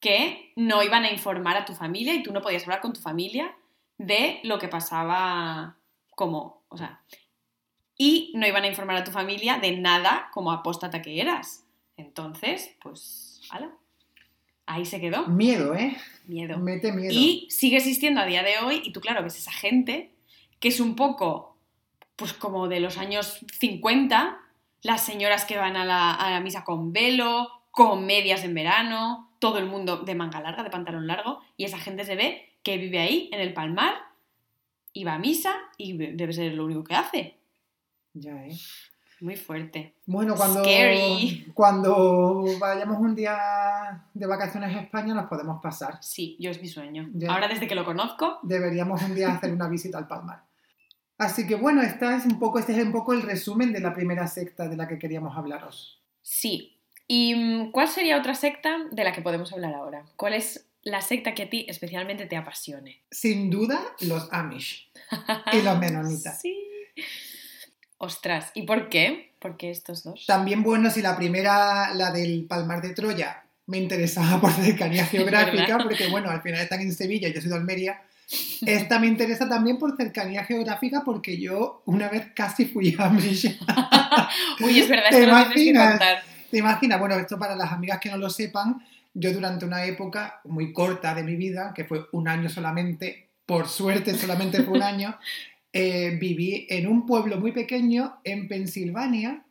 que no iban a informar a tu familia y tú no podías hablar con tu familia de lo que pasaba como, o sea, y no iban a informar a tu familia de nada como apóstata que eras. Entonces, pues, ala. Ahí se quedó. Miedo, ¿eh? Miedo. Mete miedo. Y sigue existiendo a día de hoy, y tú, claro, ves esa gente que es un poco, pues como de los años 50, las señoras que van a la, a la misa con velo, con medias en verano, todo el mundo de manga larga, de pantalón largo, y esa gente se ve que vive ahí, en el palmar, y va a misa, y debe ser lo único que hace. Ya, ¿eh? Muy fuerte. Bueno, cuando, cuando vayamos un día de vacaciones a España nos podemos pasar. Sí, yo es mi sueño. Ahora desde que lo conozco. Deberíamos un día hacer una visita al Palmar. Así que bueno, esta es un poco, este es un poco el resumen de la primera secta de la que queríamos hablaros. Sí, ¿Y mm, cuál sería otra secta de la que podemos hablar ahora? ¿Cuál es la secta que a ti especialmente te apasione? Sin duda, los Amish y los menonitas. sí. Ostras, ¿y por qué? ¿Por qué estos dos? También bueno, si la primera, la del Palmar de Troya, me interesaba por cercanía geográfica, porque bueno, al final están en Sevilla y yo soy de Almería. Esta me interesa también por cercanía geográfica porque yo una vez casi fui a Amish. Uy, es verdad, esto lo tienes que contar. ¿Te imaginas? Bueno, esto para las amigas que no lo sepan, yo durante una época muy corta de mi vida, que fue un año solamente, por suerte solamente fue un año, eh, viví en un pueblo muy pequeño en Pensilvania,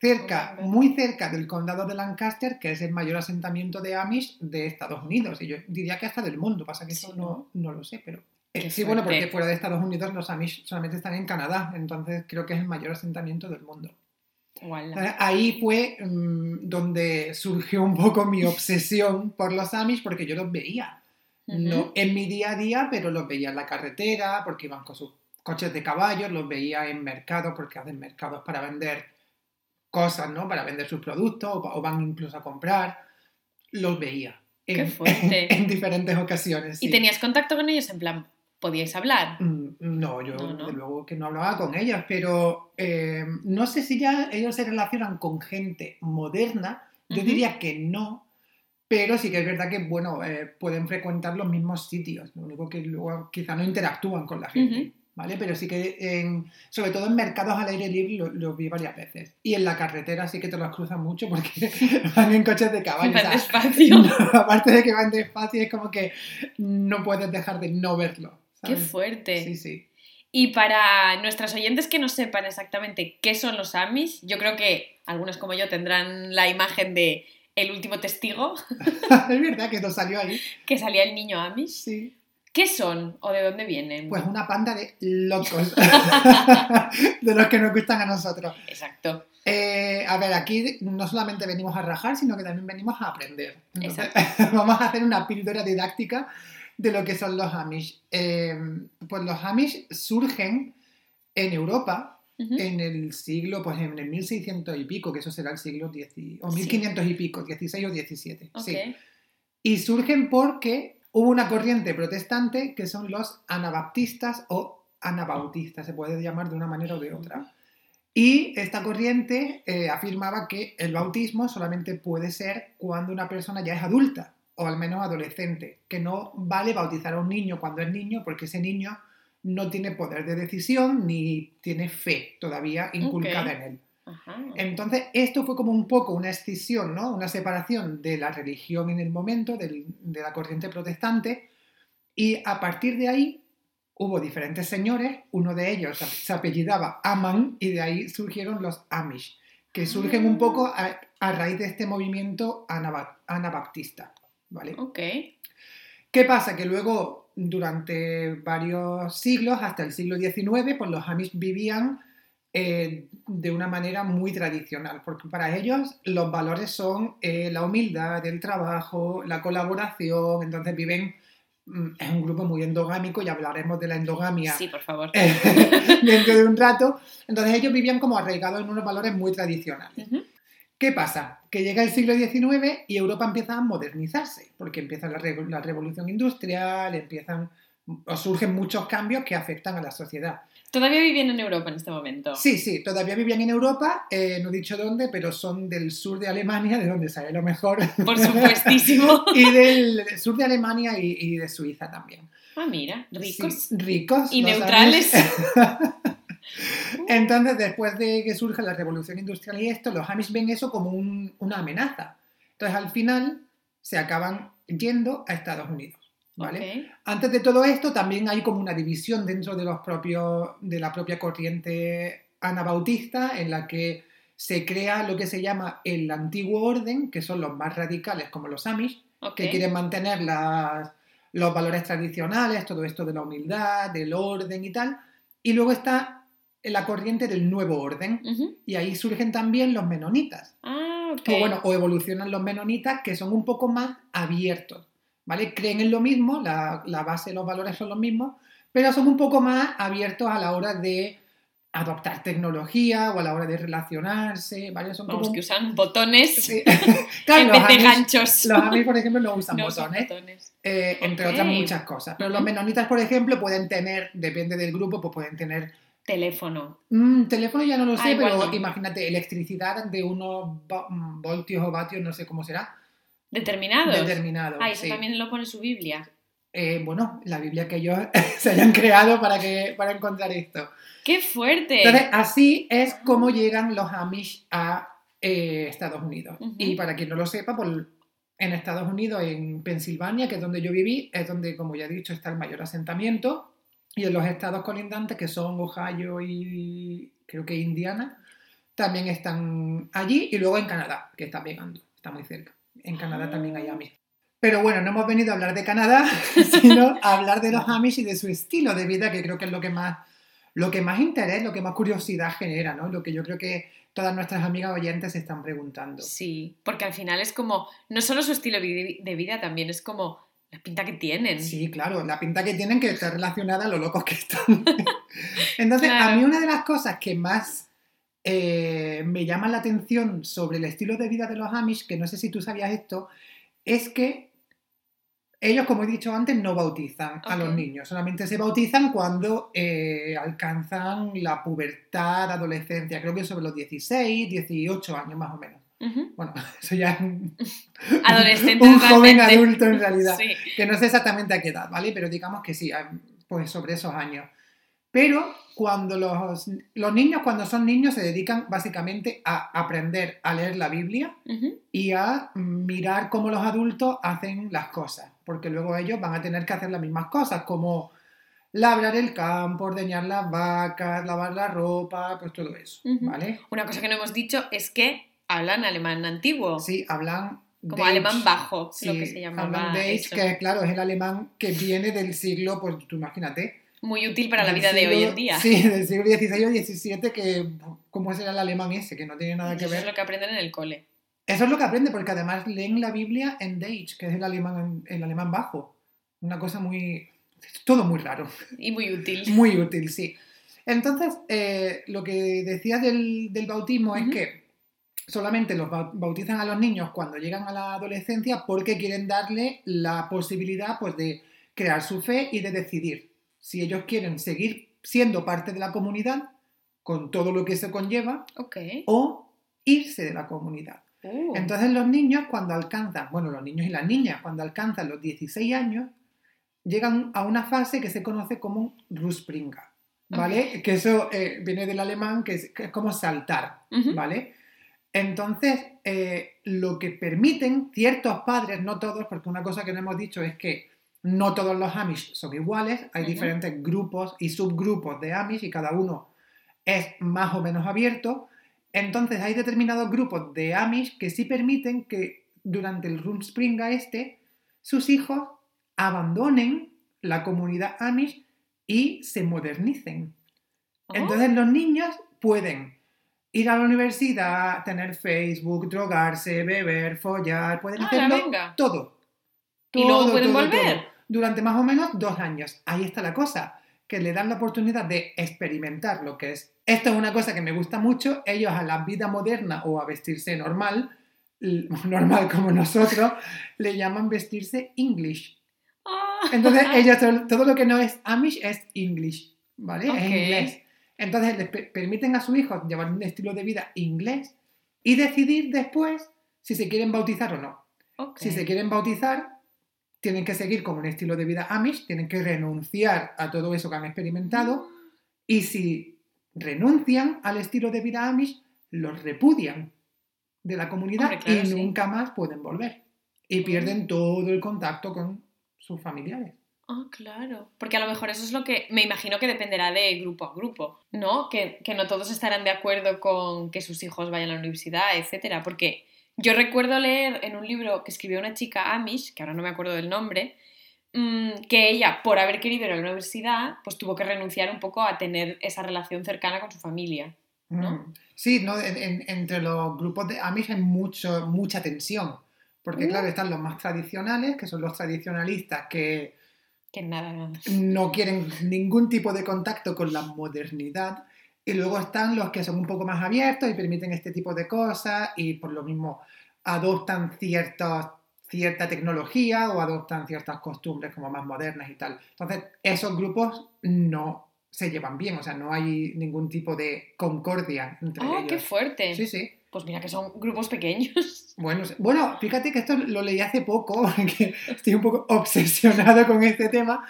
cerca, muy cerca del condado de Lancaster, que es el mayor asentamiento de Amish de Estados Unidos. Y yo diría que hasta del mundo, pasa que eso no, no lo sé, pero... Eh, sí, bueno, porque fuera de Estados Unidos los Amish solamente están en Canadá, entonces creo que es el mayor asentamiento del mundo. Ahí fue mm, donde surgió un poco mi obsesión por los Amish, porque yo los veía. No en mi día a día, pero los veía en la carretera, porque iban con sus coches de caballos, los veía en mercados, porque hacen mercados para vender cosas, ¿no? Para vender sus productos, o, van incluso a comprar. Los veía. En, Qué fuerte. en, diferentes ocasiones. ¿Y tenías contacto con ellos en plan podíais hablar. Mm, No, yo No, no. desde luego que no hablaba con ellos, pero eh, no sé si ya ellos se relacionan con gente moderna, yo diría que no, pero sí que es verdad que, bueno, eh, pueden frecuentar los mismos sitios, lo único que luego quizá no interactúan con la gente. ¿Vale? Pero sí que, en- sobre todo en mercados al aire libre, lo, lo vi varias veces. Y en la carretera sí que te los cruzan mucho porque van en coches de caballo. Van despacio. aparte de que van despacio, es como que no puedes dejar de no verlo. Qué fuerte. Sí, sí. Y para nuestras oyentes que no sepan exactamente qué son los Amish, yo creo que algunos como yo tendrán la imagen de el último testigo, es verdad que nos salió ahí. que salía el niño Amish. Sí. ¿Qué son o de dónde vienen? Pues una panda de locos. de los que nos gustan a nosotros. Exacto. Eh, a ver, aquí no solamente venimos a rajar, sino que también venimos a aprender. Entonces, vamos a hacer una píldora didáctica de lo que son los Amish. Eh, pues los Amish surgen en Europa en el siglo, pues en el 1600 y pico, que eso será el siglo 10, o Sí. 1500 y pico, 16 o 17. Ok. Sí. Y surgen porque hubo una corriente protestante que son los anabaptistas o anabautistas, se puede llamar de una manera o de otra. Y esta corriente eh, afirmaba que el bautismo solamente puede ser cuando una persona ya es adulta o al menos adolescente, que no vale bautizar a un niño cuando es niño porque ese niño no tiene poder de decisión ni tiene fe todavía inculcada en él. Ajá. Entonces, esto fue como un poco una escisión, ¿no? Una separación de la religión en el momento, del- de la corriente protestante, y a partir de ahí hubo diferentes señores, uno de ellos se apellidaba Aman, y de ahí surgieron los Amish, que surgen un poco a, a raíz de este movimiento anaba- anabaptista, ¿vale? Ok. ¿Qué pasa? Que luego, durante varios siglos, hasta el siglo XIX, pues los Amish vivían eh, de una manera muy tradicional, porque para ellos los valores son eh, la humildad, el trabajo, la colaboración, entonces viven, mm, es un grupo muy endogámico y hablaremos de la endogamia Sí, por favor. eh, dentro de un rato, entonces ellos vivían como arraigados en unos valores muy tradicionales. ¿Qué pasa? Que llega el siglo XIX y Europa empieza a modernizarse, porque empieza la, re- la revolución industrial, empiezan o surgen muchos cambios que afectan a la sociedad. Todavía viven en Europa en este momento. Sí, sí, todavía vivían en Europa, eh, no he dicho dónde, pero son del sur de Alemania, de donde sale lo mejor, Por supuestísimo. y del sur de Alemania y, y de Suiza también. Ah, mira, ricos. Sí, ricos. Y ¿no neutrales. Entonces, después de que surge la revolución industrial y esto, los Amish ven eso como un- una amenaza. Entonces, al final, se acaban yendo a Estados Unidos. Antes de todo esto, también hay como una división dentro de, los propios, de la propia corriente anabautista, en la que se crea lo que se llama el antiguo orden, que son los más radicales, como los Amish, que quieren mantener las- los valores tradicionales, todo esto de la humildad, del orden y tal. Y luego está la corriente del nuevo orden. Y ahí surgen también los menonitas. Ah. O bueno, o evolucionan los menonitas que son un poco más abiertos. ¿Vale? Creen en lo mismo, la, la base, los valores son los mismos, pero son un poco más abiertos a la hora de adoptar tecnología o a la hora de relacionarse, ¿vale? Son Vamos, como... que usan botones Sí. Claro, en vez de ganchos. los Amish, por ejemplo, no usan No usan botones. Eh, entre otras muchas cosas. Pero los menonitas, por ejemplo, pueden tener, depende del grupo, pues pueden tener Teléfono. mm, teléfono, ya no lo Ah, sé, pero no. imagínate, electricidad de unos mm, voltios o vatios, no sé cómo será, Determinados. determinado. Ah, eso sí. también lo pone su Biblia. Eh, bueno, la Biblia que ellos se hayan creado para, que, para encontrar esto. ¡Qué fuerte! Entonces, así es como llegan los Amish a eh, Estados Unidos. Y para quien no lo sepa, pues, en Estados Unidos, en Pensilvania, que es donde yo viví, es donde, como ya he dicho, está el mayor asentamiento. Y en los estados colindantes, que son Ohio y creo que Indiana, también están allí. Y luego en Canadá, que está pegando, está muy cerca. En Canadá también hay Amish. Pero bueno, no hemos venido a hablar de Canadá, sino a hablar de los Amish y de su estilo de vida, que creo que es lo que más, lo que más interés, lo que más curiosidad genera, ¿no? Lo que yo creo que todas nuestras amigas oyentes se están preguntando. Sí, porque al final es como, no solo su estilo de vida, también es como la pinta que tienen. Sí, claro, la pinta que tienen que está relacionada a lo locos que están. Entonces, a mí una de las cosas que más eh, me llama la atención sobre el estilo de vida de los Amish, que no sé si tú sabías esto, es que ellos, como he dicho antes, no bautizan a los niños, solamente se bautizan cuando eh, alcanzan la pubertad, adolescencia, creo que sobre los 16, 18 años más o menos. Bueno, eso ya es un, Adolescentes un joven adulto en realidad, Sí. que no sé exactamente a qué edad, ¿vale? Pero digamos que sí, pues sobre esos años. Pero cuando los, los niños, cuando son niños, se dedican básicamente a aprender a leer la Biblia y a mirar cómo los adultos hacen las cosas, porque luego ellos van a tener que hacer las mismas cosas, como labrar el campo, ordeñar las vacas, lavar la ropa, pues todo eso. ¿vale? Una cosa que no hemos dicho es que hablan alemán antiguo. Sí, hablan Como Deutsch. alemán bajo, lo que se llamaba. hablan Deutsch, eso. que claro, es el alemán que viene del siglo, pues tú imagínate. Muy útil para la vida de hoy en día. Sí, del siglo XVI o XVII, que ¿cómo será el alemán ese? Que no tiene nada que Eso ver. es lo que aprenden en el cole. Eso es lo que aprende, porque además leen la Biblia en Deutsch, que es el alemán, el alemán bajo. Una cosa muy... Todo muy raro. Y muy útil. Muy útil, sí. Entonces, eh, lo que decías del, del bautismo es que solamente los bau- bautizan a los niños cuando llegan a la adolescencia porque quieren darle la posibilidad pues, de crear su fe y de decidir si ellos quieren seguir siendo parte de la comunidad con todo lo que se conlleva o irse de la comunidad. Uh, Entonces los niños cuando alcanzan, bueno, los niños y las niñas cuando alcanzan los 16 años, llegan a una fase que se conoce como Ruspringa, ¿vale? Que eso eh, viene del alemán, que es, que es como saltar. ¿vale? Entonces, eh, lo que permiten ciertos padres, no todos, porque una cosa que no hemos dicho es que no todos los Amish son iguales, hay diferentes grupos y subgrupos de Amish y cada uno es más o menos abierto. Entonces hay determinados grupos de Amish que sí permiten que durante el Rumspringa este sus hijos abandonen la comunidad Amish y se modernicen. Oh, Entonces los niños pueden ir a la universidad, tener Facebook, drogarse, beber, follar, pueden ¡Hala, hacerlo venga! todo. ¿Y luego Todo, pueden todo, volver? todo. Durante más o menos dos años. Ahí está la cosa, que le dan la oportunidad de experimentar lo que es. Esto es una cosa que me gusta mucho. Ellos a la vida moderna o a vestirse normal, normal como nosotros, le llaman vestirse English. Ah. Entonces ellos todo, lo que no es Amish es English, ¿vale? Es inglés. Entonces les pe- permiten a sus hijos llevar un estilo de vida inglés y decidir después si se quieren bautizar o no. Si se quieren bautizar, tienen que seguir con un estilo de vida Amish, tienen que renunciar a todo eso que han experimentado y si renuncian al estilo de vida Amish, los repudian de la comunidad Hombre, claro, y sí. nunca más pueden volver. Y pierden todo el contacto con sus familiares. Ah, claro. Porque a lo mejor eso es lo que me imagino que dependerá de grupo a grupo, ¿no? Que, que no todos estarán de acuerdo con que sus hijos vayan a la universidad, etcétera. Porque yo recuerdo leer en un libro que escribió una chica Amish, que ahora no me acuerdo del nombre, mm, que ella, por haber querido ir a la universidad, pues tuvo que renunciar un poco a tener esa relación cercana con su familia. ¿no? Mm. Sí, ¿no? En- en- entre los grupos de Amish hay mucho, mucha tensión. Porque, Uh. claro, están los más tradicionales, que son los tradicionalistas que Que nada, nada. no quieren ningún tipo de contacto con la modernidad. Y luego están los que son un poco más abiertos y permiten este tipo de cosas y por lo mismo adoptan ciertos, cierta tecnología o adoptan ciertas costumbres como más modernas y tal. Entonces, esos grupos no se llevan bien, o sea, no hay ningún tipo de concordia entre ¡Oh, ellos. qué fuerte! Sí, sí. Pues mira que son grupos pequeños. Bueno, bueno, fíjate que esto lo leí hace poco, que estoy un poco obsesionado con este tema.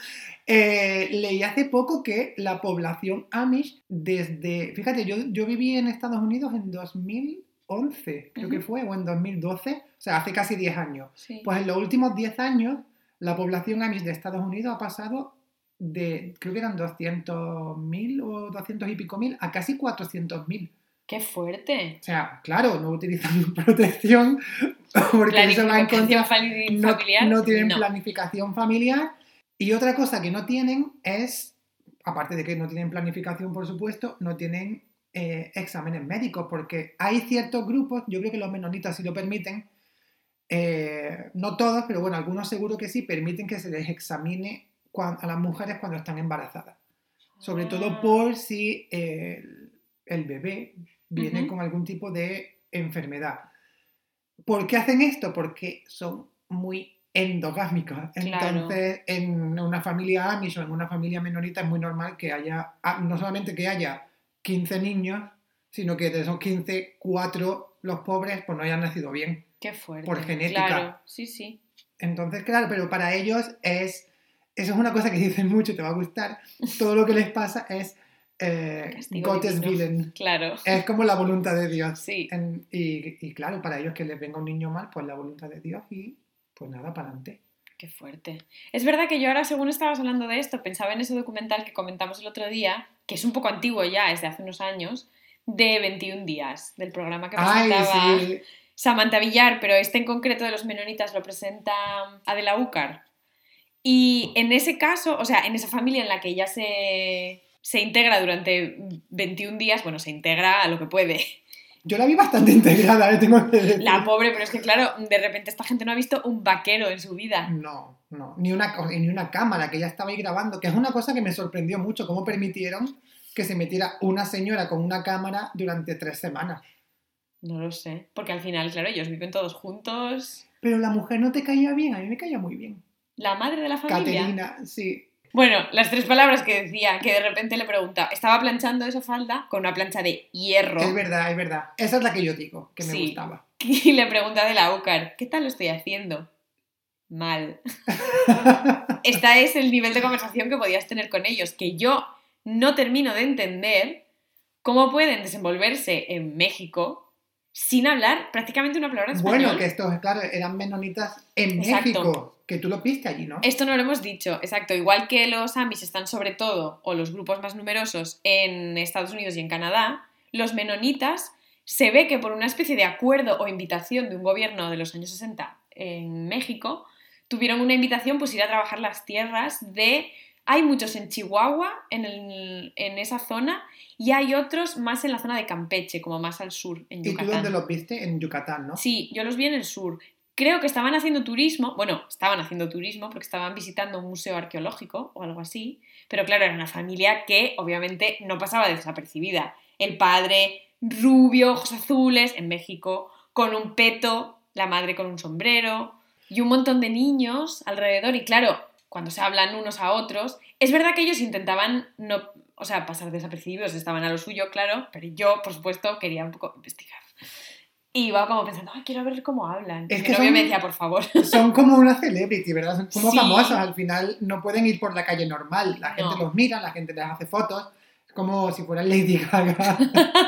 Eh, leí hace poco que la población Amish, desde. Fíjate, yo, yo viví en Estados Unidos en 2011, creo que Ujú. fue, o en 2012, o sea, hace casi 10 años. Sí. Pues en los últimos 10 años, la población Amish de Estados Unidos ha pasado de, creo que eran 200.000 o 200 y pico mil, a casi 400.000. ¡Qué fuerte! O sea, claro, no utilizan protección porque eso va en contra. No, tienen no. planificación familiar. Y otra cosa que no tienen es, aparte de que no tienen planificación, por supuesto, no tienen eh, exámenes médicos, porque hay ciertos grupos, yo creo que los menonitas sí lo permiten, eh, no todos, pero bueno, algunos seguro que sí, permiten que se les examine a las mujeres cuando están embarazadas. Sobre todo Ah. por si eh, el, bebé viene con algún tipo de enfermedad. ¿Por qué hacen esto? Porque son muy endogámicos. Entonces, en una familia Amish o en una familia menonita es muy normal que haya, ah, no solamente que haya 15 niños, sino que de esos 15, 4 los pobres pues no hayan nacido bien. Qué fuerte. Por genética. Claro, sí, sí. Entonces, claro, pero para ellos es. Eso es una cosa que dicen mucho, te va a gustar. Todo lo que les pasa es. Eh. Willen. Claro. Es como la voluntad de Dios. Sí. En- y, y claro, para ellos que les venga un niño mal, pues la voluntad de Dios y pues nada, para adelante. Qué fuerte. Es verdad que yo ahora, según estabas hablando de esto, pensaba en ese documental que comentamos el otro día, que es un poco antiguo ya, es de hace unos años, de 21 días, del programa que Ay, presentaba sí. Samantha Villar, pero este en concreto de los menonitas lo presenta Adela Úcar. Y en ese caso, o sea, en esa familia en la que ella se, se integra durante 21 días, bueno, se integra a lo que puede. Yo la vi bastante integrada, eh, tengo que decir. La pobre, pero es que claro, de repente esta gente no ha visto un vaquero en su vida. No, no, ni una, ni una cámara que ya estaba ahí grabando, que es una cosa que me sorprendió mucho, cómo permitieron que se metiera una señora con una cámara durante tres semanas. No lo sé, porque al final, claro, ellos viven todos juntos. Pero la mujer no te caía bien, a mí me caía muy bien. La madre de la familia. Caterina, sí. Bueno, las tres palabras que decía, que de repente le pregunta, estaba planchando esa falda con una plancha de hierro. Es verdad, es verdad. Esa es la que yo digo, que me Sí. gustaba. Y le pregunta de la UCAR, ¿qué tal lo estoy haciendo? Mal. Este es el nivel de conversación que podías tener con ellos, que yo no termino de entender cómo pueden desenvolverse en México sin hablar prácticamente una palabra español. bueno, que estos, claro, eran menonitas en Exacto. México, que tú lo viste allí, ¿no? Esto no lo hemos dicho, exacto. Igual que los Amis están sobre todo, o los grupos más numerosos, en Estados Unidos y en Canadá, los menonitas se ve que por una especie de acuerdo o invitación de un gobierno de los años 60 en México, tuvieron una invitación pues ir a trabajar las tierras de... Hay muchos en Chihuahua, en, el- en esa zona, y hay otros más en la zona de Campeche, como más al sur, en ¿Y tú Yucatán. dónde los viste? En Yucatán, ¿no? Sí, yo los vi en el sur. Creo que estaban haciendo turismo, bueno, estaban haciendo turismo porque estaban visitando un museo arqueológico o algo así, pero claro, era una familia que obviamente no pasaba desapercibida. El padre rubio, ojos azules, en México, con un peto, la madre con un sombrero y un montón de niños alrededor y claro, cuando se hablan unos a otros, es verdad que ellos intentaban o sea, pasar desapercibidos, estaban a lo suyo, claro, pero yo, por supuesto, quería un poco investigar. Y iba como pensando, ay, quiero ver cómo hablan. Es que son- me decía, por favor. Son como una celebrity, ¿verdad? Son como Sí. famosos. Al final no pueden ir por la calle normal. La gente No. los mira, la gente les hace fotos. Como si fueran Lady Gaga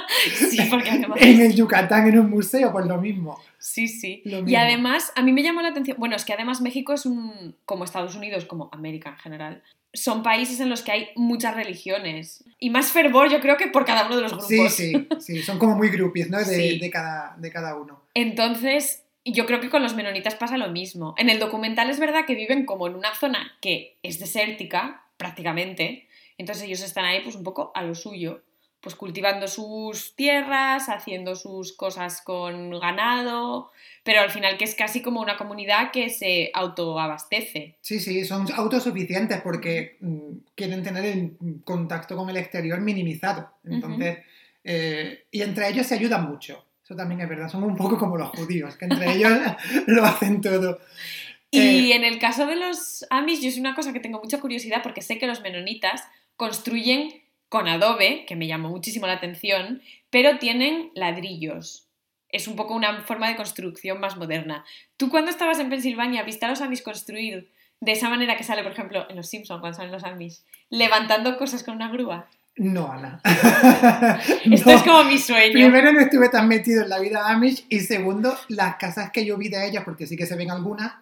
sí, porque además... en el Yucatán, en un museo, pues lo mismo. Sí, sí. Lo Y mismo. además, a mí me llamó la atención, bueno, es que además México es un, como Estados Unidos, como América en general, son países en los que hay muchas religiones. Y más fervor, yo creo que por cada uno de los grupos. Sí, sí, sí. Son como muy groupies, ¿no? De, Sí. de cada, de cada uno. Entonces, yo creo que con los menonitas pasa lo mismo. En el documental es verdad que viven como en una zona que es desértica, prácticamente. Entonces ellos están ahí pues un poco a lo suyo, pues cultivando sus tierras, haciendo sus cosas con ganado, pero al final que es casi como una comunidad que se autoabastece. Sí, sí, son autosuficientes porque mm, quieren tener el contacto con el exterior minimizado. Entonces, eh, y entre ellos se ayudan mucho. Eso también es verdad. Son un poco como los judíos, que entre ellos lo hacen todo. Y Eh, en el caso de los Amish, yo es una cosa que tengo mucha curiosidad porque sé que los menonitas construyen con adobe, que me llamó muchísimo la atención, pero tienen ladrillos. Es un poco una forma de construcción más moderna. ¿Tú cuando estabas en Pensilvania viste a los Amish construir de esa manera que sale, por ejemplo, en Los Simpsons cuando salen los Amish, levantando cosas con una grúa? No, Ana. Esto No. es como mi sueño. Primero no estuve tan metido en la vida Amish y segundo, las casas que yo vi de ellas, porque sí que se ven algunas,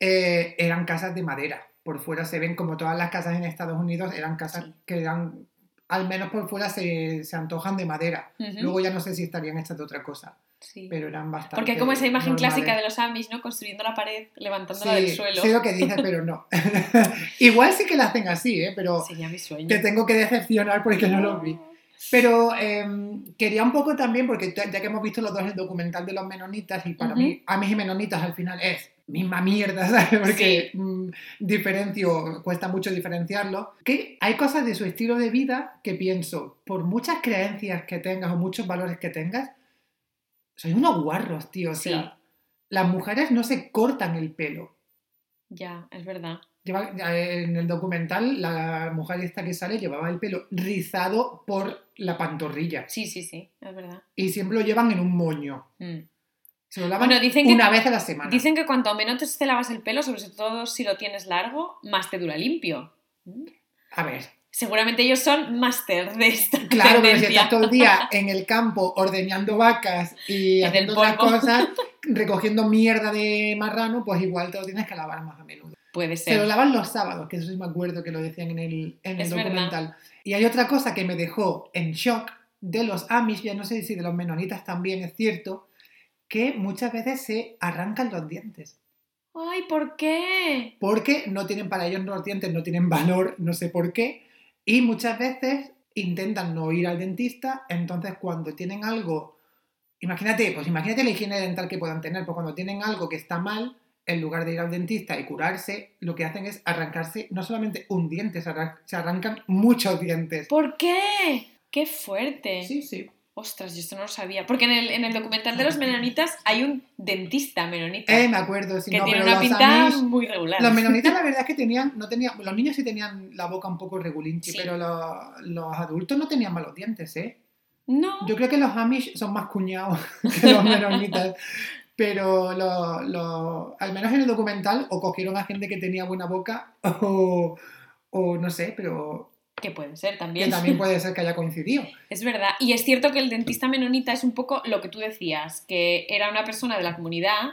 eh, eran casas de madera. Por fuera se ven como todas las casas en Estados Unidos, eran casas Sí. que eran, al menos por fuera se, se antojan de madera. Luego ya no sé si estarían hechas de otra cosa, Sí. pero eran bastante. Porque hay como esa imagen normales. clásica de los Amish, ¿no? Construyendo la pared, levantándola Sí, del suelo. sé lo que dices, pero no. Igual sí que la hacen así, ¿eh? pero Sería mi sueño. te tengo que decepcionar porque no los vi. Pero em, quería un poco también, porque ya que hemos visto los dos el documental de los menonitas, y para mí, Amis y menonitas al final es misma mierda, ¿sabes? Porque mm, diferencio, cuesta mucho diferenciarlo. Que hay cosas de su estilo de vida que pienso, por muchas creencias que tengas o muchos valores que tengas, sois unos guarros, tío. O sea, Sí. las mujeres no se cortan el pelo. Ya, es verdad. Lleva- en el documental, la mujer esta que sale llevaba el pelo rizado por la pantorrilla. Sí, sí, sí, es verdad. Y siempre lo llevan en un moño. Mm. Se lo lavan Bueno, dicen que- una vez a la semana. Dicen que cuanto menos te lavas el pelo, sobre todo si lo tienes largo, más te dura limpio. Mm. A ver, Seguramente ellos son máster de esta claro, pero si tendencia. estás todo el día en el campo ordeñando vacas y En haciendo otras cosas, recogiendo mierda de marrano, pues igual te lo tienes que lavar más a menudo. Puede Se lo ser. lavan los sábados, que eso sí me acuerdo que lo decían en el, en el Es verdad. documental. Y hay otra cosa que me dejó en shock de los Amish, ya no sé si de los menonitas también es cierto, que muchas veces se arrancan los dientes. Ay, ¿por qué? Porque no tienen para ellos los dientes, no tienen valor, no sé por qué. Y muchas veces intentan no ir al dentista, entonces cuando tienen algo, imagínate, pues imagínate la higiene dental que puedan tener, pues cuando tienen algo que está mal, en lugar de ir al dentista y curarse, lo que hacen es arrancarse no solamente un diente, se, arran- se arrancan muchos dientes. ¿Por qué? ¡Qué fuerte! Sí, sí. Ostras, yo esto no lo sabía. Porque en el, en el documental de los menonitas hay un dentista menonita Eh, me acuerdo, sí, que no, tiene pero una los pinta Amish- muy regular. Los menonitas la verdad es que tenían, no tenían, los niños sí tenían la boca un poco regulinchi, Sí. pero los, los adultos no tenían malos dientes, ¿eh? No. Yo creo que los Amish son más cuñados que los menonitas. Pero lo- lo- al menos en el documental o cogieron a gente que tenía buena boca o, o no sé, pero Que puede ser que también. también puede ser que haya coincidido. Es verdad. Y es cierto que el dentista menonita es un poco lo que tú decías, que era una persona de la comunidad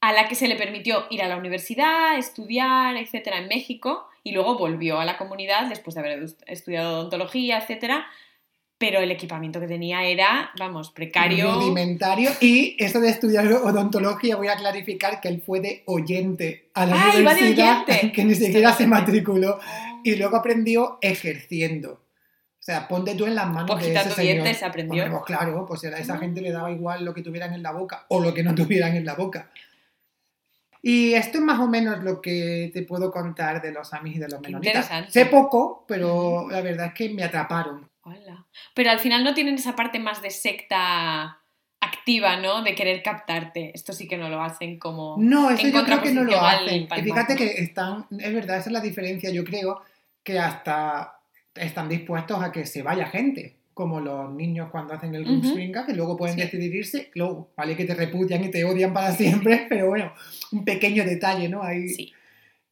a la que se le permitió ir a la universidad, estudiar, etcétera, en México, y luego volvió a la comunidad después de haber estudiado odontología, etcétera. Pero el equipamiento que tenía era, vamos, precario. Rudimentario. Y eso de estudiar odontología, voy a clarificar que él fue de oyente a la Ah, universidad, oyente. que ni siquiera se Esto matriculó. Y luego aprendió ejerciendo. O sea, ponte tú en las manos Pues de ese señor. dientes aprendió. Hombre, pues claro, pues a esa Ah. gente le daba igual lo que tuvieran en la boca o lo que no tuvieran en la boca. Y esto es más o menos lo que te puedo contar de los Amis y de los menonitas. interesante. Sé poco, pero la verdad es que me atraparon. Hola. Pero al final no tienen esa parte más de secta activa, ¿no? De querer captarte. Esto sí que no lo hacen como... No, eso en yo creo que no lo hacen. Y fíjate que están, es verdad, esa es la diferencia. Yo creo que hasta están dispuestos a que se vaya gente, como los niños cuando hacen el. Rumspringa, que luego pueden Sí. decidir irse, luego, vale que te repudian y te odian para siempre, pero bueno, un pequeño detalle, ¿no? Ahí Sí.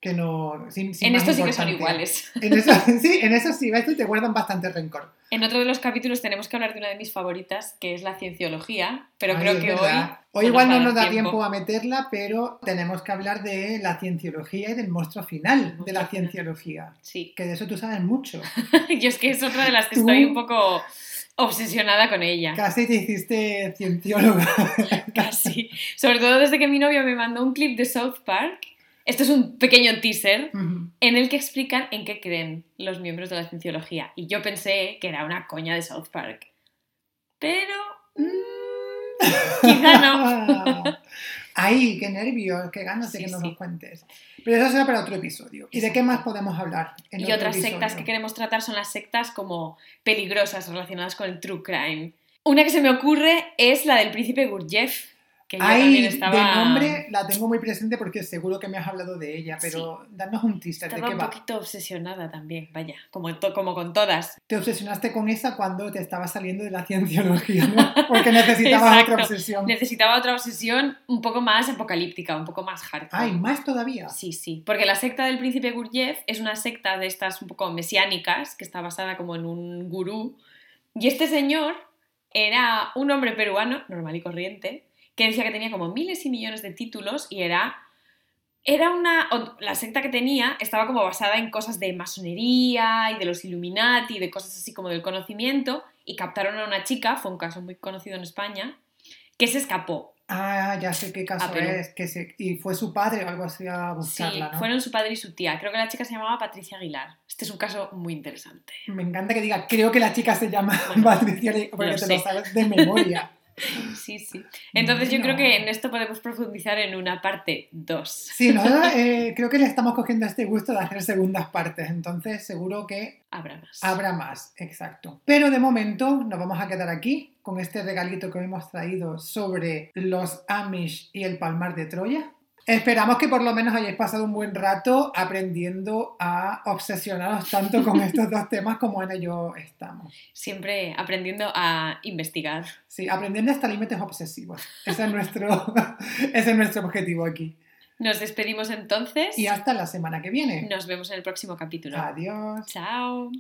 Que no... sin- sin En más esto sí que son iguales. En eso, sí, en eso sí, te guardan bastante rencor. En otro de los capítulos tenemos que hablar de una de mis favoritas, que es la cienciología, pero Ay, creo que hoy... verdad. Hoy no igual no nos da tiempo a meterla, pero tenemos que hablar de la cienciología y del monstruo final de la cienciología. Sí. Que de eso tú sabes mucho. Yo es que es otra de las que Tú- estoy un poco obsesionada con ella. Casi te hiciste ciencióloga. Casi. Sobre todo desde que mi novio me mandó un clip de South Park. Esto es un pequeño teaser en el que explican en qué creen los miembros de la cienciología. Y yo pensé que era una coña de South Park. Pero... mm, Quizá no. Ay, qué nervios, qué ganas de Sí, que nos sí. lo cuentes. Pero eso será para otro episodio. ¿Y de qué más podemos hablar? en Y otro otras episodio? sectas que queremos tratar son las sectas como peligrosas relacionadas con el true crime. Una que se me ocurre es la del príncipe Gurdjieff, que Ay, estaba... de nombre la tengo muy presente porque seguro que me has hablado de ella, pero danos un teaser de Estaba qué un va. poquito obsesionada también, vaya, como, to- como con todas. Te obsesionaste con esa cuando te estabas saliendo de la cienciología, ¿no? Porque necesitabas otra obsesión. Necesitaba otra obsesión un poco más apocalíptica, un poco más hardcore. Ay, más todavía. Sí, sí, porque la secta del príncipe Gurdjieff es una secta de estas un poco mesiánicas, que está basada como en un gurú. Y este señor era un hombre peruano, normal y corriente, que decía que tenía como miles y millones de títulos y era... Era una... La secta que tenía estaba como basada en cosas de masonería y de los Illuminati, de cosas así como del conocimiento, y captaron a una chica, fue un caso muy conocido en España, que se escapó. Ah, ya sé qué caso es. Que se... Y fue su padre o algo así a Sí, buscarla, ¿no? fueron su padre y su tía. Creo que la chica se llamaba Patricia Aguilar. Este es un caso muy interesante. Me encanta que diga, creo que la chica se llama Bueno, Patricia, porque lo te sé. lo sabes de memoria. Sí, sí. Entonces yo creo que en esto podemos profundizar en una parte 2. Sí, ¿no? Eh, creo que le estamos cogiendo este gusto de hacer segundas partes, entonces seguro que Habrá más. habrá más, exacto. Pero de momento nos vamos a quedar aquí con este regalito que hemos traído sobre los Amish y el Palmar de Troya. Esperamos que por lo menos hayáis pasado un buen rato aprendiendo a obsesionaros tanto con estos dos temas como en ello estamos. Siempre aprendiendo a investigar. Sí, aprendiendo hasta límites obsesivos. Ese es nuestro, ese es nuestro objetivo aquí. Nos despedimos entonces. Y hasta la semana que viene. Nos vemos en el próximo capítulo. Adiós. Chao.